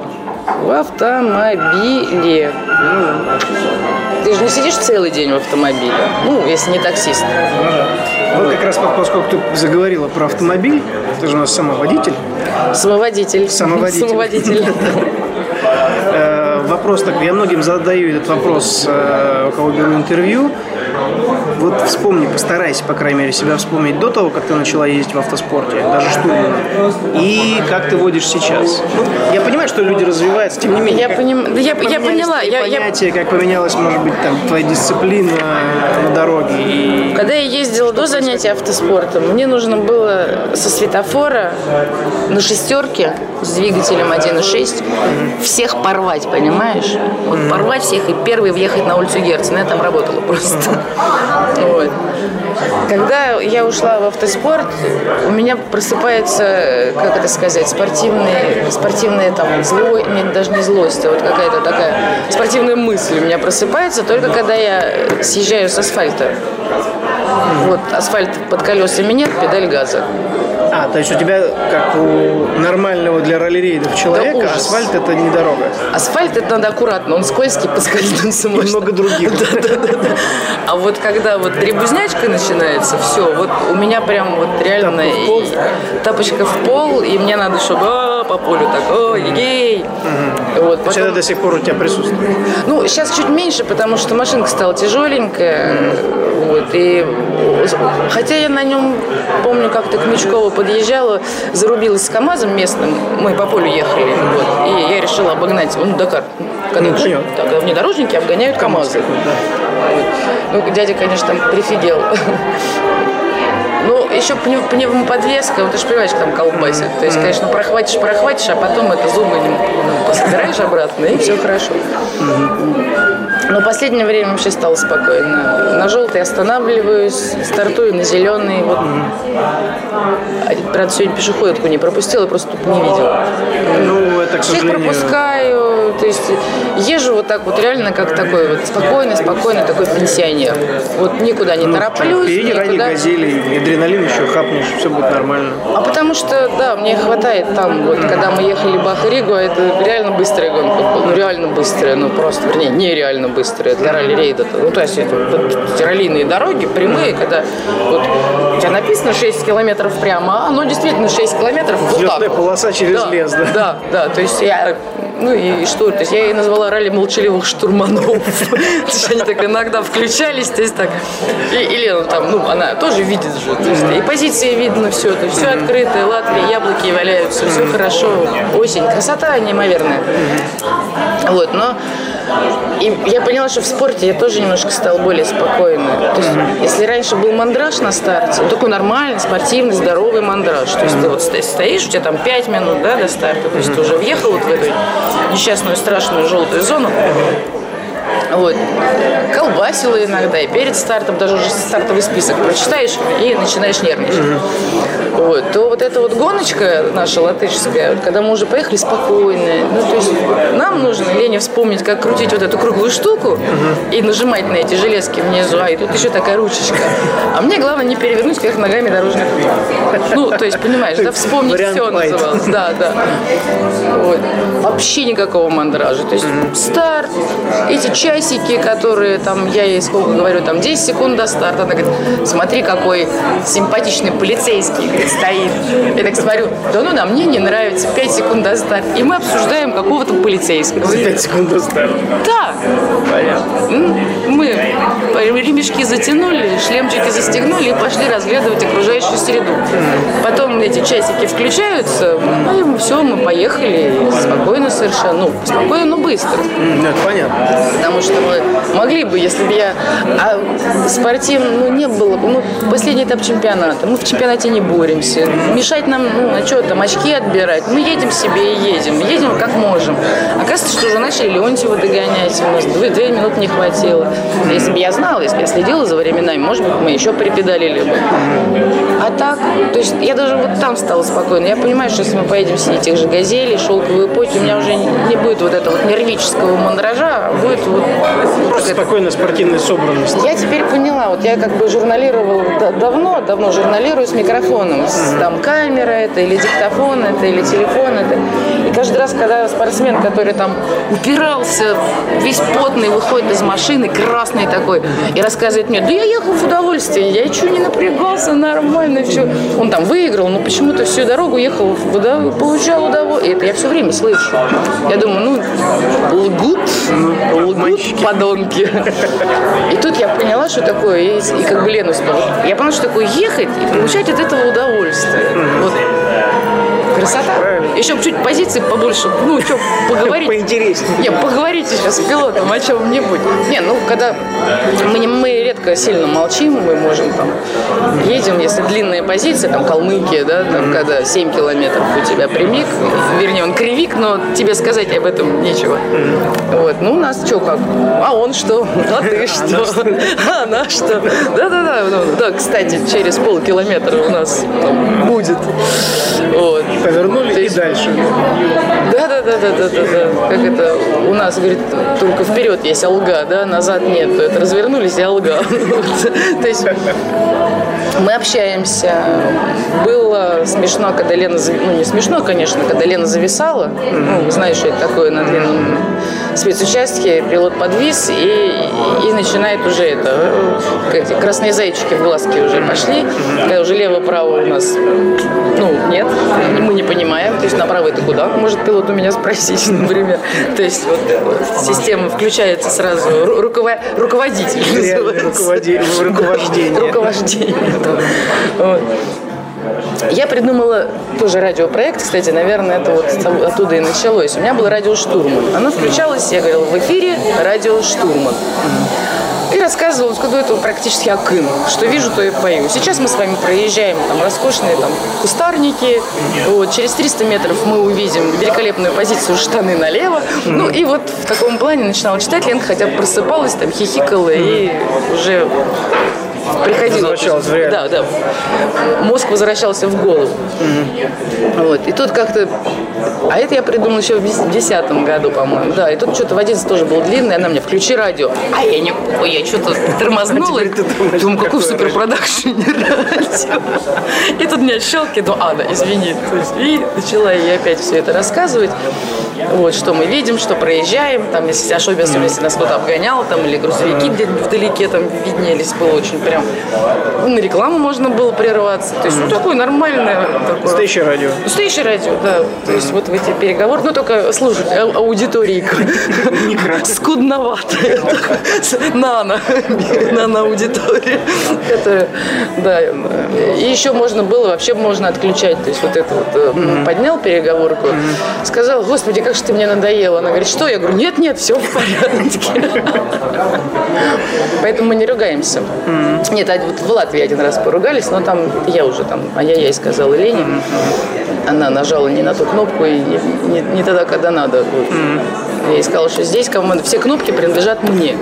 В автомобиле. Ты же не сидишь целый день в автомобиле. Ну, если не таксист. Вот как раз по- поскольку ты заговорила про автомобиль, ты же у нас сама водитель. Самоводитель. Самоводитель. Самоводитель. Э, Вопрос такой, я многим задаю этот вопрос, э, у кого беру интервью. Вот вспомни, постарайся, по крайней мере, себя вспомнить до того, как ты начала ездить в автоспорте, даже штурмом. И как ты водишь сейчас. Ну, я понимаю, что люди развиваются, тем не менее. Я как- поним- я- как я поменялись поняла, я- я- понятия, как поменялась, может быть, там, твоя дисциплина на дороге. И Когда я ездила до занятий автоспортом, мне нужно было со светофора на шестерке с двигателем 1.6 всех порвать, понимаешь? Вот порвать всех и первый въехать на улицу Герцена. Я там работала просто. Вот. Когда я ушла в автоспорт, у меня просыпается, как это сказать, спортивные, спортивная там зло, нет, даже не злость, а вот какая-то такая спортивная мысль у меня просыпается только когда я съезжаю с асфальта. Вот асфальт под колесами нет, педаль газа. А, то есть у тебя, как у нормального для ралли-рейдов человека, ужас. асфальт это не дорога. Асфальт это надо аккуратно, он скользкий, поскользнуться можно. много других. Да, да, да, да. А вот когда вот дребузнячка начинается, все, вот у меня прям вот реально Тапка в пол? и- тапочка в пол, и мне надо, чтобы а, по полю так, о, ей Вот, То есть это потом- до сих пор у тебя присутствует. Ну, сейчас чуть меньше, потому что машинка стала тяжеленькая. Вот, и хотя я на нем, помню, как-то к Мечкову подъезжала, зарубилась с КАМАЗом местным, мы по полю ехали, вот, и я решила обогнать, ну, Дакар, когда, Ну, так, внедорожники обгоняют КАМАЗы. Вот. Ну, дядя, конечно, там прифигел. Ну, еще пнев- пневмоподвеска, вот ты же понимаешь, там колбасит. То есть, конечно, прохватишь, прохватишь, а потом это зубы не- ну, пособираешь обратно, и все хорошо. Но в последнее время вообще стало спокойно. На желтый останавливаюсь, стартую на зеленый. Вот. Правда, сегодня пешеходку не пропустила, просто тут не видела. Ну, это, к Всех сожалению... пропускаю, то есть езжу вот так вот реально как такой вот спокойный, спокойный такой пенсионер. Вот никуда не тороплюсь, Впереди ради никуда. газели, и адреналин еще хапнешь, все будет нормально. А потому что, да, мне хватает там, вот, когда мы ехали Бах-Ригу, это реально быстрая гонка была. Ну, реально быстрая, ну, просто, вернее, нереально быстрая для ралли-рейда. Ну, то есть, это вот раллийные дороги прямые, когда вот у тебя написано 6 километров прямо, а оно действительно 6 километров вот так. Полоса через да, лес, да? Да, да, то есть я ну и что, то есть я ее назвала ралли молчаливых штурманов. То есть они так иногда включались, то есть так. И, и Лена там, ну, она тоже видит же, то есть и позиции видно все, то есть все открытое, Латвия, яблоки валяются, все хорошо, осень, красота неимоверная. Вот, но и я поняла, что в спорте я тоже немножко стала более спокойной. То есть, если раньше был мандраж на старте, он такой нормальный, спортивный, здоровый мандраж. То есть ты вот сто- стоишь, у тебя там 5 минут да, до старта, то есть ты уже въехал вот в эту несчастную страшную желтую зону. Вот. Колбасила иногда, и перед стартом даже уже стартовый список прочитаешь и начинаешь нервничать. Вот. То вот эта вот гоночка наша латышская, вот когда мы уже поехали спокойно, ну, то есть нам нужно, Лене, вспомнить, как крутить вот эту круглую штуку и нажимать на эти железки внизу, а и тут еще такая ручечка. А мне главное не перевернуть вверх ногами дорожный путь. Ну, то есть, понимаешь, да, вспомнить Вариант все White. называлось. Да, да. Вот. Вообще никакого мандража. То есть старт, эти часики, которые там, я ей сколько говорю, там 10 секунд до старта. Она говорит, смотри, какой симпатичный полицейский стоит. Я так смотрю, да ну, нам мне не нравится, 5 секунд до старта. И мы обсуждаем какого-то полицейского. За 5 секунд до старта. Да. М, Мы ремешки затянули, шлемчики застегнули и пошли разглядывать окружающую среду. Потом эти часики включаются, ну и все, мы поехали спокойно совершенно. Ну, спокойно, но быстро. Это понятно. Потому что мы могли бы, если бы я... А спортивно, ну, не было бы. Ну, последний этап чемпионата. Мы в чемпионате не боремся. Мешать нам, ну, а что там, очки отбирать? Мы едем себе и едем. Едем как можем. Оказывается, что уже начали Леонтьева догонять. У нас две, две минуты не хватило. Если бы я знала, если бы я следила за временами, может быть, мы еще припедалили бы. А так, то есть я даже вот там стала спокойно. Я понимаю, что если мы поедем сидеть тех же газелей, шелковые пути, у меня уже не будет вот этого вот нервического мандража, а будет вот Просто спокойная спортивная собранность. я теперь поняла, вот я как бы журналировала да- давно, давно журналирую с микрофоном. С- Там камера это, или диктофон это, или телефон это. И каждый раз, когда спортсмен, который там упирался, весь потный, выходит из машины, красный такой, и рассказывает мне, да я ехал в удовольствие, я ничего не напрягался, нормально все. Он там выиграл, но почему-то всю дорогу ехал в удов- получал удовольствие. Это я все время слышу. Я думаю, ну, лгут, лгут подонки. И тут я поняла, что такое, и, и как бы Лену сказала. Я поняла, что такое ехать и получать от этого удовольствие. Вот. Красота. Еще чуть позиции побольше, ну, что, поговорить. Поинтереснее. Не, поговорите сейчас с пилотом о чем-нибудь. Не, ну, когда мы, мы редко сильно молчим, мы можем там едем, если длинная позиция, там Калмыкия, да, там когда 7 километров у тебя прямик, вернее, он кривик, но тебе сказать об этом нечего. Вот, ну, у нас что как? А он что? А ты что? А она что? Да-да-да, ну, да, кстати, через полкилометра у нас будет. Вот. Повернули То и есть- дальше. Да, да, да, да, да, да, да. Как это у нас, говорит, только вперед есть алга, да, назад нет. Это развернулись и алга. То есть мы общаемся. Было смешно, когда Лена, ну не смешно, конечно, когда Лена зависала. Ну, знаешь, что это такое на длинном спецучастке. Пилот подвис и, и начинает уже это, э, красные зайчики в глазки уже пошли. Когда уже лево-право у нас, ну, нет, мы не понимаем. То есть направо это куда? Может пилот у меня спросить, например. То есть вот э, система включается сразу. Ру- руково- руководитель называется. руководи- руковождение. Руковождение. Вот. Я придумала тоже радиопроект, кстати, наверное, это вот оттуда и началось. У меня был радио «Штурман». Оно включалось, я говорила, в эфире радио «Штурман». И рассказывал какой-то практически акын. Что вижу, то и пою. Сейчас мы с вами проезжаем там роскошные там кустарники. Вот, через 300 метров мы увидим великолепную позицию штаны налево. Ну и вот в таком плане начинала читать. Ленка хотя просыпалась, там хихикала и уже приходила. Возвращалась в реальность. Да, да. Мозг возвращался в голову. Вот. И тут как-то... А это я придумала еще в 2010 году, по-моему. Да, и тут что-то в 11 тоже был длинный, она мне включи радио. А я не... Ой, я что-то тормознула. теперь ты думаешь, Думаю, какой в суперпродакшене радио. И тут меня щелки, ну, Анна, извини. И начала ей опять все это рассказывать. Вот, что мы видим, что проезжаем, там, если, особенно если нас кто-то обгонял, там, или грузовики где-то вдалеке там виднелись, было очень прям, ну, на рекламу можно было прерваться, то есть, ну, такое нормальное, такое, Настоящее радио. Настоящее радио, да. То есть вот в эти переговоры, ну только слушать ау- аудитории скудноватая. Нано. Нано-аудитория. Это, да. И еще можно было, вообще можно отключать. То есть вот это вот э, поднял переговорку, сказал, господи, как же ты мне надоела. Она говорит, что? Я говорю, нет, нет, все в порядке. Поэтому мы не ругаемся. Нет, вот в Латвии один раз поругались, но там я уже там, а я ей сказала Лене. Она нажала не на ту кнопку и не, не- не тогда, когда надо. Вот. Я ей сказала, что здесь команда, все кнопки принадлежат мне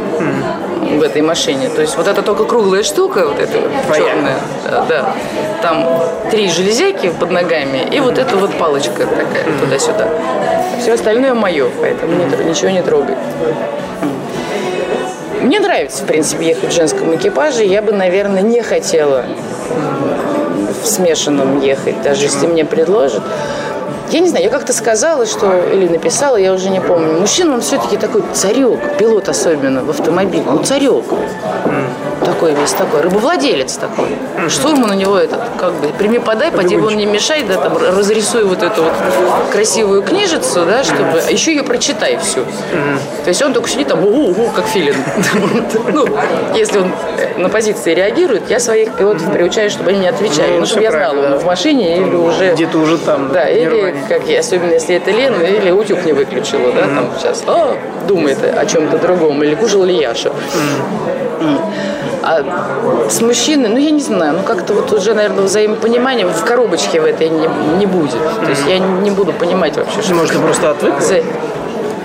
в этой машине. То есть вот это только круглая штука, вот эта вот черная, да, да. Там три железяки под ногами и вот эта вот палочка такая туда-сюда. Все остальное мое, поэтому ничего не трогай. Мне нравится, в принципе, ехать в женском экипаже. Я бы, наверное, не хотела в смешанном ехать, даже если мне предложат. Я не знаю, я как-то сказала, что, или написала, я уже не помню. Мужчина, он все-таки такой царек, пилот особенно в автомобиле. Ну, царек. Такой весь такой, рыбовладелец такой. Что ему на него этот, как бы, прими, подай, поди вон не мешай, да, там, разрисуй вот эту вот красивую книжицу, да, чтобы, а еще ее прочитай всю. То есть он только сидит там, угу, угу, как филин. Ну, если он э, на позиции реагирует, я своих пилотов приучаю, чтобы они не отвечали. Ну, Ну, чтобы я знала, он в машине или уже... Где-то уже там. Да, или. Как я, особенно если это Лена, или утюг не выключила, да, там сейчас, а, думает о чем-то другом, или кушал ли Яша. А с мужчиной, ну, я не знаю, ну, как-то вот уже, наверное, взаимопонимание в коробочке в этой не, не будет. То есть я не буду понимать вообще, что... Ты просто отвыкла?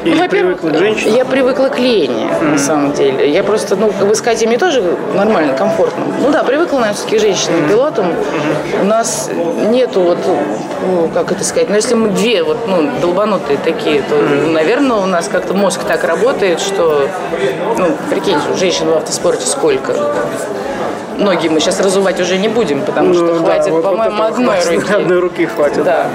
Или ну, во-первых, привыкла к женщинам? Я привыкла к Лене, на самом деле. Я просто, ну, с Катей мне тоже нормально, комфортно. Ну да, привыкла, наверное, все-таки к женщинам-пилотам. У нас нету вот, ну, как это сказать, ну, если мы две вот, ну, долбанутые такие, то, наверное, у нас как-то мозг так работает, что, ну, прикинь, женщин в автоспорте сколько. Ноги мы сейчас разувать уже не будем, потому что Ну, да, хватит, вот- вот по-моему, этого одной руки. Одной руки хватит. Да.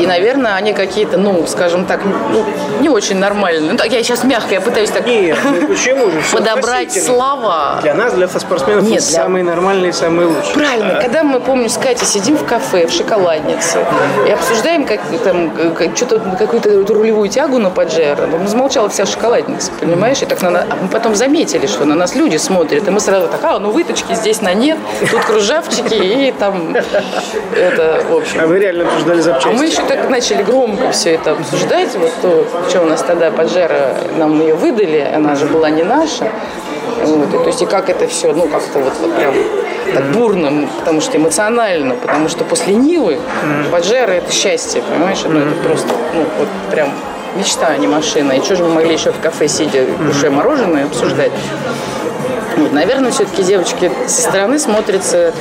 И, наверное, они какие-то, ну, скажем так, ну, не очень нормальные. Ну, так я сейчас мягко, я пытаюсь так Нет, ну почему же? Подобрать слова. Для нас, для автоспортсменов, Нет, для- самые нормальные, самые лучшие. Правильно, когда мы, помню, с Катей сидим в кафе, в шоколаднице, и обсуждаем как, там, как- что-то, какую-то рулевую тягу на Паджеро, ну, замолчала вся шоколадница, понимаешь? И так на, а мы потом заметили, что на нас люди смотрят, и мы сразу так, а, ну выточки здесь на нет, тут кружавчики, и там, это, в общем. А вы реально обсуждали А запчасти? мы еще так начали громко все это обсуждать. Вот то, что у нас тогда Паджеро, нам ее выдали, она же была не наша. Вот, и, то есть и как это все, ну как-то вот, вот прям так бурно, потому что эмоционально, потому что после Нивы Паджеро это счастье, понимаешь? Ну, это просто, ну вот прям мечта, а не машина. И что же мы могли еще в кафе сидя, кушая мороженое, обсуждать? Вот, наверное, все-таки девочки со стороны смотрятся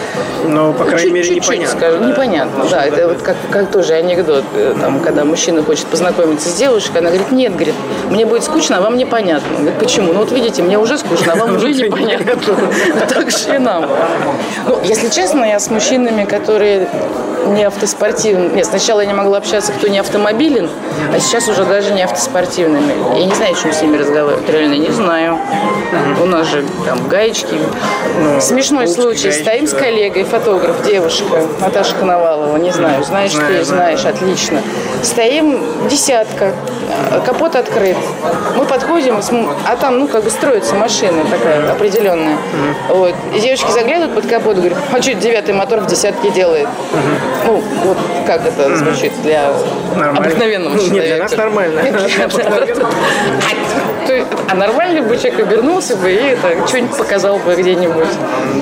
Ну, по крайней мере, Чуть-чуть, непонятно. скажем, да. непонятно, да. Это вот как, как тоже анекдот, э, там, когда мужчина хочет познакомиться с девушкой, она говорит, нет, говорит, мне будет скучно, а вам непонятно. Он говорит, почему? Ну вот видите, мне уже скучно, а вам уже непонятно. Так же и нам. Ну, если честно, я с мужчинами, которые не автоспортивные. Нет, сначала я не могла общаться, кто не автомобилен, а сейчас уже даже не автоспортивными. Я не знаю, о чем с ними разговаривать. Реально не знаю. У нас же там гаечки. Смешной булочки, случай. гаечки, Стоим с да. коллегой, фотограф, девушка, Наташа Коновалова, не знаю, знаешь Знаю, ты, знаю. знаешь, отлично. Стоим, десятка, э, капот открыт. Мы подходим, а там, ну, как бы строится машина такая определенная. Вот. И девушки заглядывают под капот говорят, а что девятый мотор в десятке делает? Ну, вот как это звучит для Нормально. обыкновенного Ну, нет, человека. для нас нормально. А нормальный бы человек обернулся бы и это что-нибудь показал бы где-нибудь.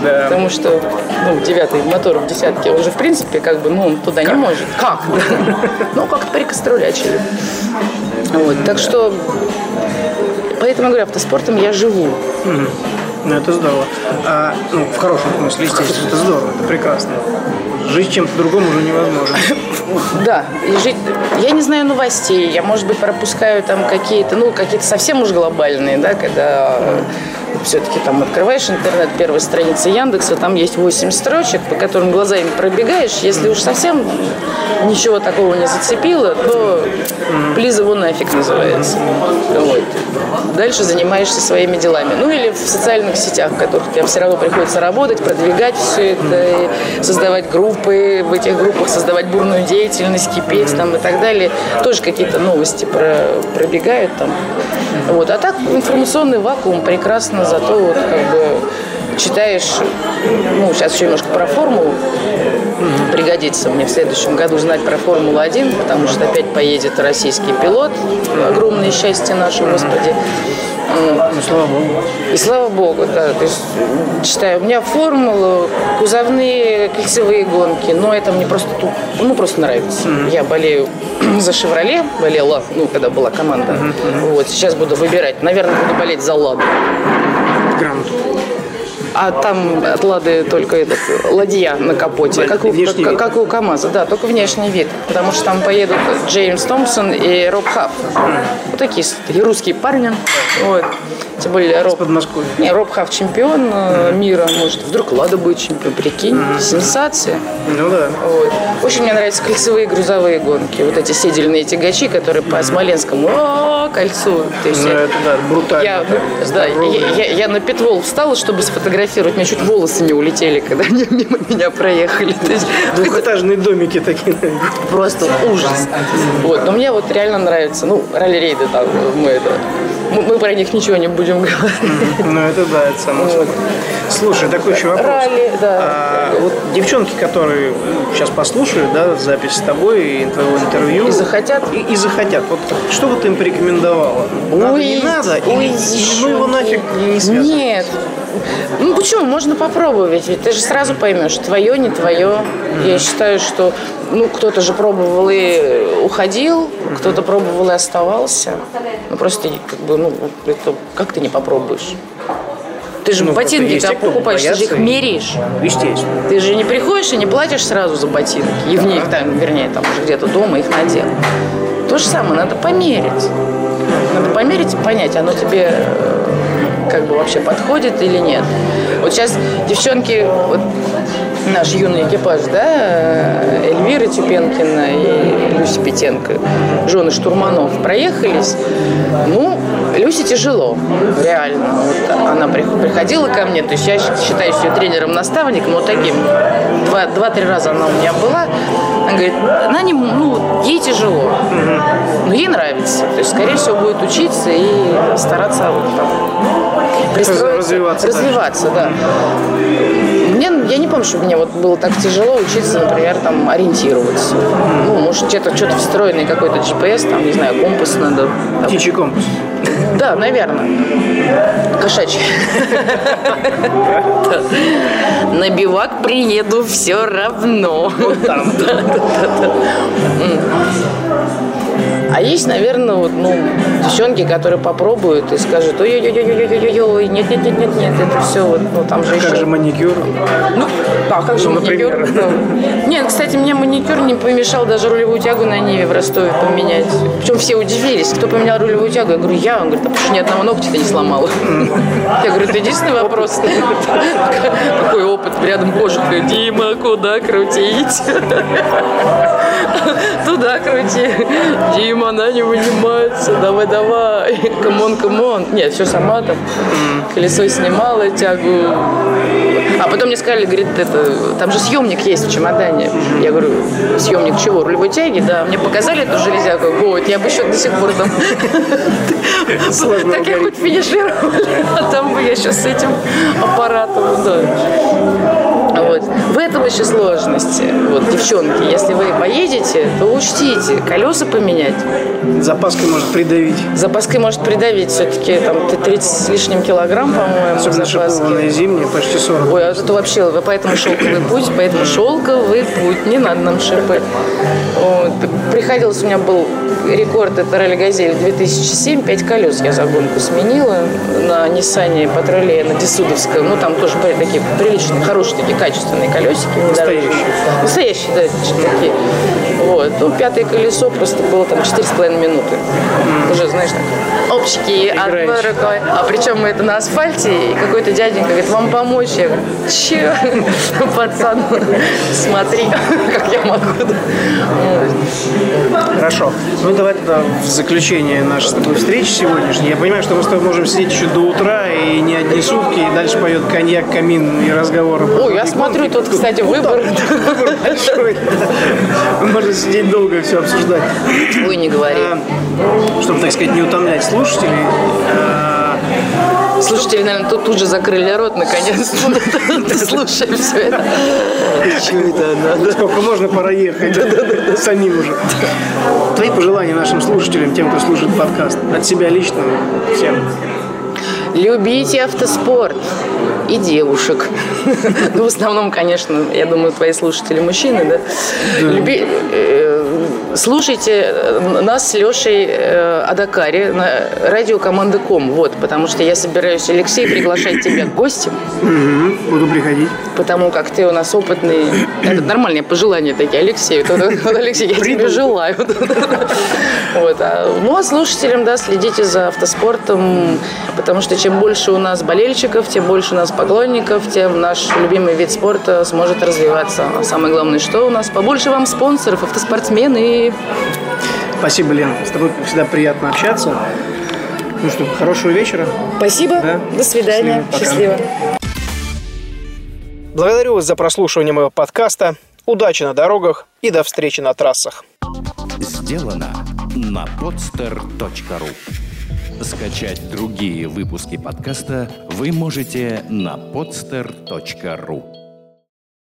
Да. Потому что, ну, девятый мотор в десятке, он же, в принципе, как бы, ну, он туда не может. Как? Ну, как-то прикострулячили. Вот, так что, поэтому, говорю, автоспортом я живу. Ну, это здорово. А, ну, в хорошем смысле, естественно, это здорово, это прекрасно. Жить чем-то другом уже невозможно. Да, и жить... Я не знаю новостей, я, может быть, пропускаю там какие-то, ну, какие-то совсем уж глобальные, да, когда все-таки там открываешь интернет, первая страница Яндекса, там есть 8 строчек, по которым глазами пробегаешь. Если уж совсем ничего такого не зацепило, то плиза его нафиг называется. Вот. Дальше занимаешься своими делами. Ну или в социальных сетях, в которых тебе все равно приходится работать, продвигать все это, создавать группы, в этих группах создавать бурную деятельность, кипеть там и так далее. Тоже какие-то новости про, пробегают там. Вот. А так информационный вакуум прекрасно, зато вот как бы читаешь, ну, сейчас еще немножко про формулу, пригодится мне в следующем году знать про Формулу-1, потому что опять поедет российский пилот, огромное счастье наше, Господи. Ну, слава богу. И слава богу, да. То есть, читаю, у меня формулу, кузовные кольцевые гонки, но это мне просто, ну, просто нравится. Я болею за «Шевроле», болела, ну, когда была команда. Вот, сейчас буду выбирать. Наверное, буду болеть за «Ладу». Грант. А там от Лады только этот, ладья на капоте, как у, как, как у КамАЗа, да, только внешний вид. Потому что там поедут Джеймс Томпсон и Роб Хафф. Вот такие русские парни. Вот. Тем более Роб... Не, Роб Хафф чемпион э, мира, может, вдруг Лада будет чемпион, прикинь, сенсация. Ну да. Вот. Очень мне нравятся кольцевые грузовые гонки. Вот эти седельные тягачи, которые по Смоленскому кольцу. То есть Ну, это да, брутально. я, да, здорово. я, я- я на питвол встала, чтобы сфотографировать. У меня чуть волосы не улетели, когда они мимо меня проехали. То есть Двухэтажные домики такие. просто ужас. Вот. Но мне вот реально нравится. Ну, ралли-рейды там, мы это... Мы, про них ничего не будем говорить. Ну это да, это само собой. Слушай, такой еще вопрос. Ралли, да. А, вот девчонки, которые сейчас послушают, да, запись с тобой и твоего интервью. И захотят? И, и захотят. Вот что бы ты им порекомендовала? Надо, Ой, не надо? ой, Или ну его нафиг не связывать? Нет. Ну почему? Можно попробовать. Ведь ты же сразу поймешь, твое, не твое. Я считаю, что ну, кто-то же пробовал и уходил, кто-то пробовал и оставался. Ну просто как бы, ну, это, как ты не попробуешь? Ты же Ну, ботинки есть те, когда кто покупаешь, ты же их меряешь. Естественно. Ты же не приходишь и не платишь сразу за ботинки. И в них там, вернее, там уже где-то дома их надел. То же самое, надо померить. Надо померить и понять, оно тебе э, как бы вообще подходит или нет. Вот сейчас девчонки, вот наш юный экипаж, да, э, Эльвира Тюпенкина и Люся Петенко, жены штурманов, проехались. Ну, Люсе тяжело, реально. Вот она прих- приходила ко мне, то есть я считаю ее тренером-наставником, вот таким. Два- Два-три раза она у меня была. Она говорит, она не, ну, ей тяжело, но ей нравится. То есть, скорее всего, будет учиться и стараться вот там пристроиться, Развиваться развиваться, да. Мне, я не помню, что мне вот было так тяжело учиться, например, там ориентироваться. Ну, может, где-то что-то встроенный какой-то GPS, там, не знаю, компас надо. там. Птичий компас. Да, наверное. Кошачий. На бивак приеду все равно. Там. А есть, наверное, вот, ну, девчонки, которые попробуют и скажут, ой-ой-ой-ой-ой-ой, нет-нет-нет-нет-нет, это все вот, ну, там же Как еще... же маникюр? Ну, да, как же Ну, маникюр? например. Ну. Нет, кстати, мне маникюр не помешал даже рулевую тягу на Ниве в Ростове поменять. Причем все удивились, кто поменял рулевую тягу. Я говорю, я. Он говорит, а что ни одного ногтя-то не сломала. Я говорю, это единственный вопрос. Какой опыт? Рядом такая, Дима, куда крутить? Туда крути. Дима, она не вынимается. Давай, давай. Come on, come on. Нет, все сама там. Колесо снимала, тягу. А потом мне сказали, говорит, это, там же съемник есть в чемодане. Я говорю, съемник чего? Рулевой тяги? Да. Мне показали эту железяку. Вот, я бы еще до сих пор там... Так я хоть финишировала, а там бы я сейчас с этим аппаратом, да. Вот. Вот. В этом еще сложности. Вот, девчонки, если вы поедете, то учтите, колеса поменять. Запаской может придавить. Запаской может придавить все-таки там ты 30 с лишним килограмм, по-моему, Особенно шипованные зимние, почти 40. Ой, а это вообще, поэтому шелковый путь, поэтому шелковый путь, не надо нам шипы. Вот. Приходилось, у меня был рекорд, это ралли «Газель» 2007, 5 колес я за гонку сменила на Ниссане Патруле, на Десудовском. Ну, там тоже такие приличные, хорошие, такие качественные колесики. Настоящие. Настоящие, да, такие. Вот. Ну, пятое колесо просто было там 4,5 минуты. Уже, знаешь, так, опчики одной рукой. А причем это на асфальте, и какой-то дяденька говорит, вам помочь? Я говорю, че? Пацан, смотри, как я могу. Хорошо. Ну, давай тогда в заключение нашей с тобой встречи сегодняшней. Я понимаю, что мы с тобой можем сидеть еще до утра, и не одни сутки, и дальше поет коньяк, камин и разговоры. Ой, я смотрю, тут, кстати, выбор. Выбор большой. Можно сидеть долго и все обсуждать. Ой, не говори. А, чтобы, так сказать, не утомлять слушателей, а, Слушатели, наверное, тут, тут же закрыли рот, наконец-то. Слушай все это. Надо? Сколько можно, пора ехать. Самим уже. Твои пожелания нашим слушателям, тем, кто слушает подкаст, от себя лично, всем. Любите автоспорт и девушек. Ну, в основном, конечно, я думаю, твои слушатели мужчины, да? Люби... э, Слушайте нас с Лешей э, о Дакаре на радио команды Ком. Вот, потому что я собираюсь, Алексей, приглашать тебя гостем. Угу, буду приходить. Потому как ты у нас опытный. Это нормальные пожелания такие, Алексей. Вот, вот, Алексей, я тебе желаю. Вот. А, ну, а слушателям, да, следите за автоспортом, потому что чем больше у нас болельщиков, тем больше у нас поклонников, тем наш любимый вид спорта сможет развиваться. А самое главное, что у нас побольше вам спонсоров, автоспортсмены. Спасибо, Лен. С тобой всегда приятно общаться. Ну что, хорошего вечера. Спасибо. Да. До свидания. Счастливо. Счастливо. Благодарю вас за прослушивание моего подкаста. Удачи на дорогах и до встречи на трассах. Сделано на podster.ru Скачать другие выпуски подкаста вы можете на podster.ru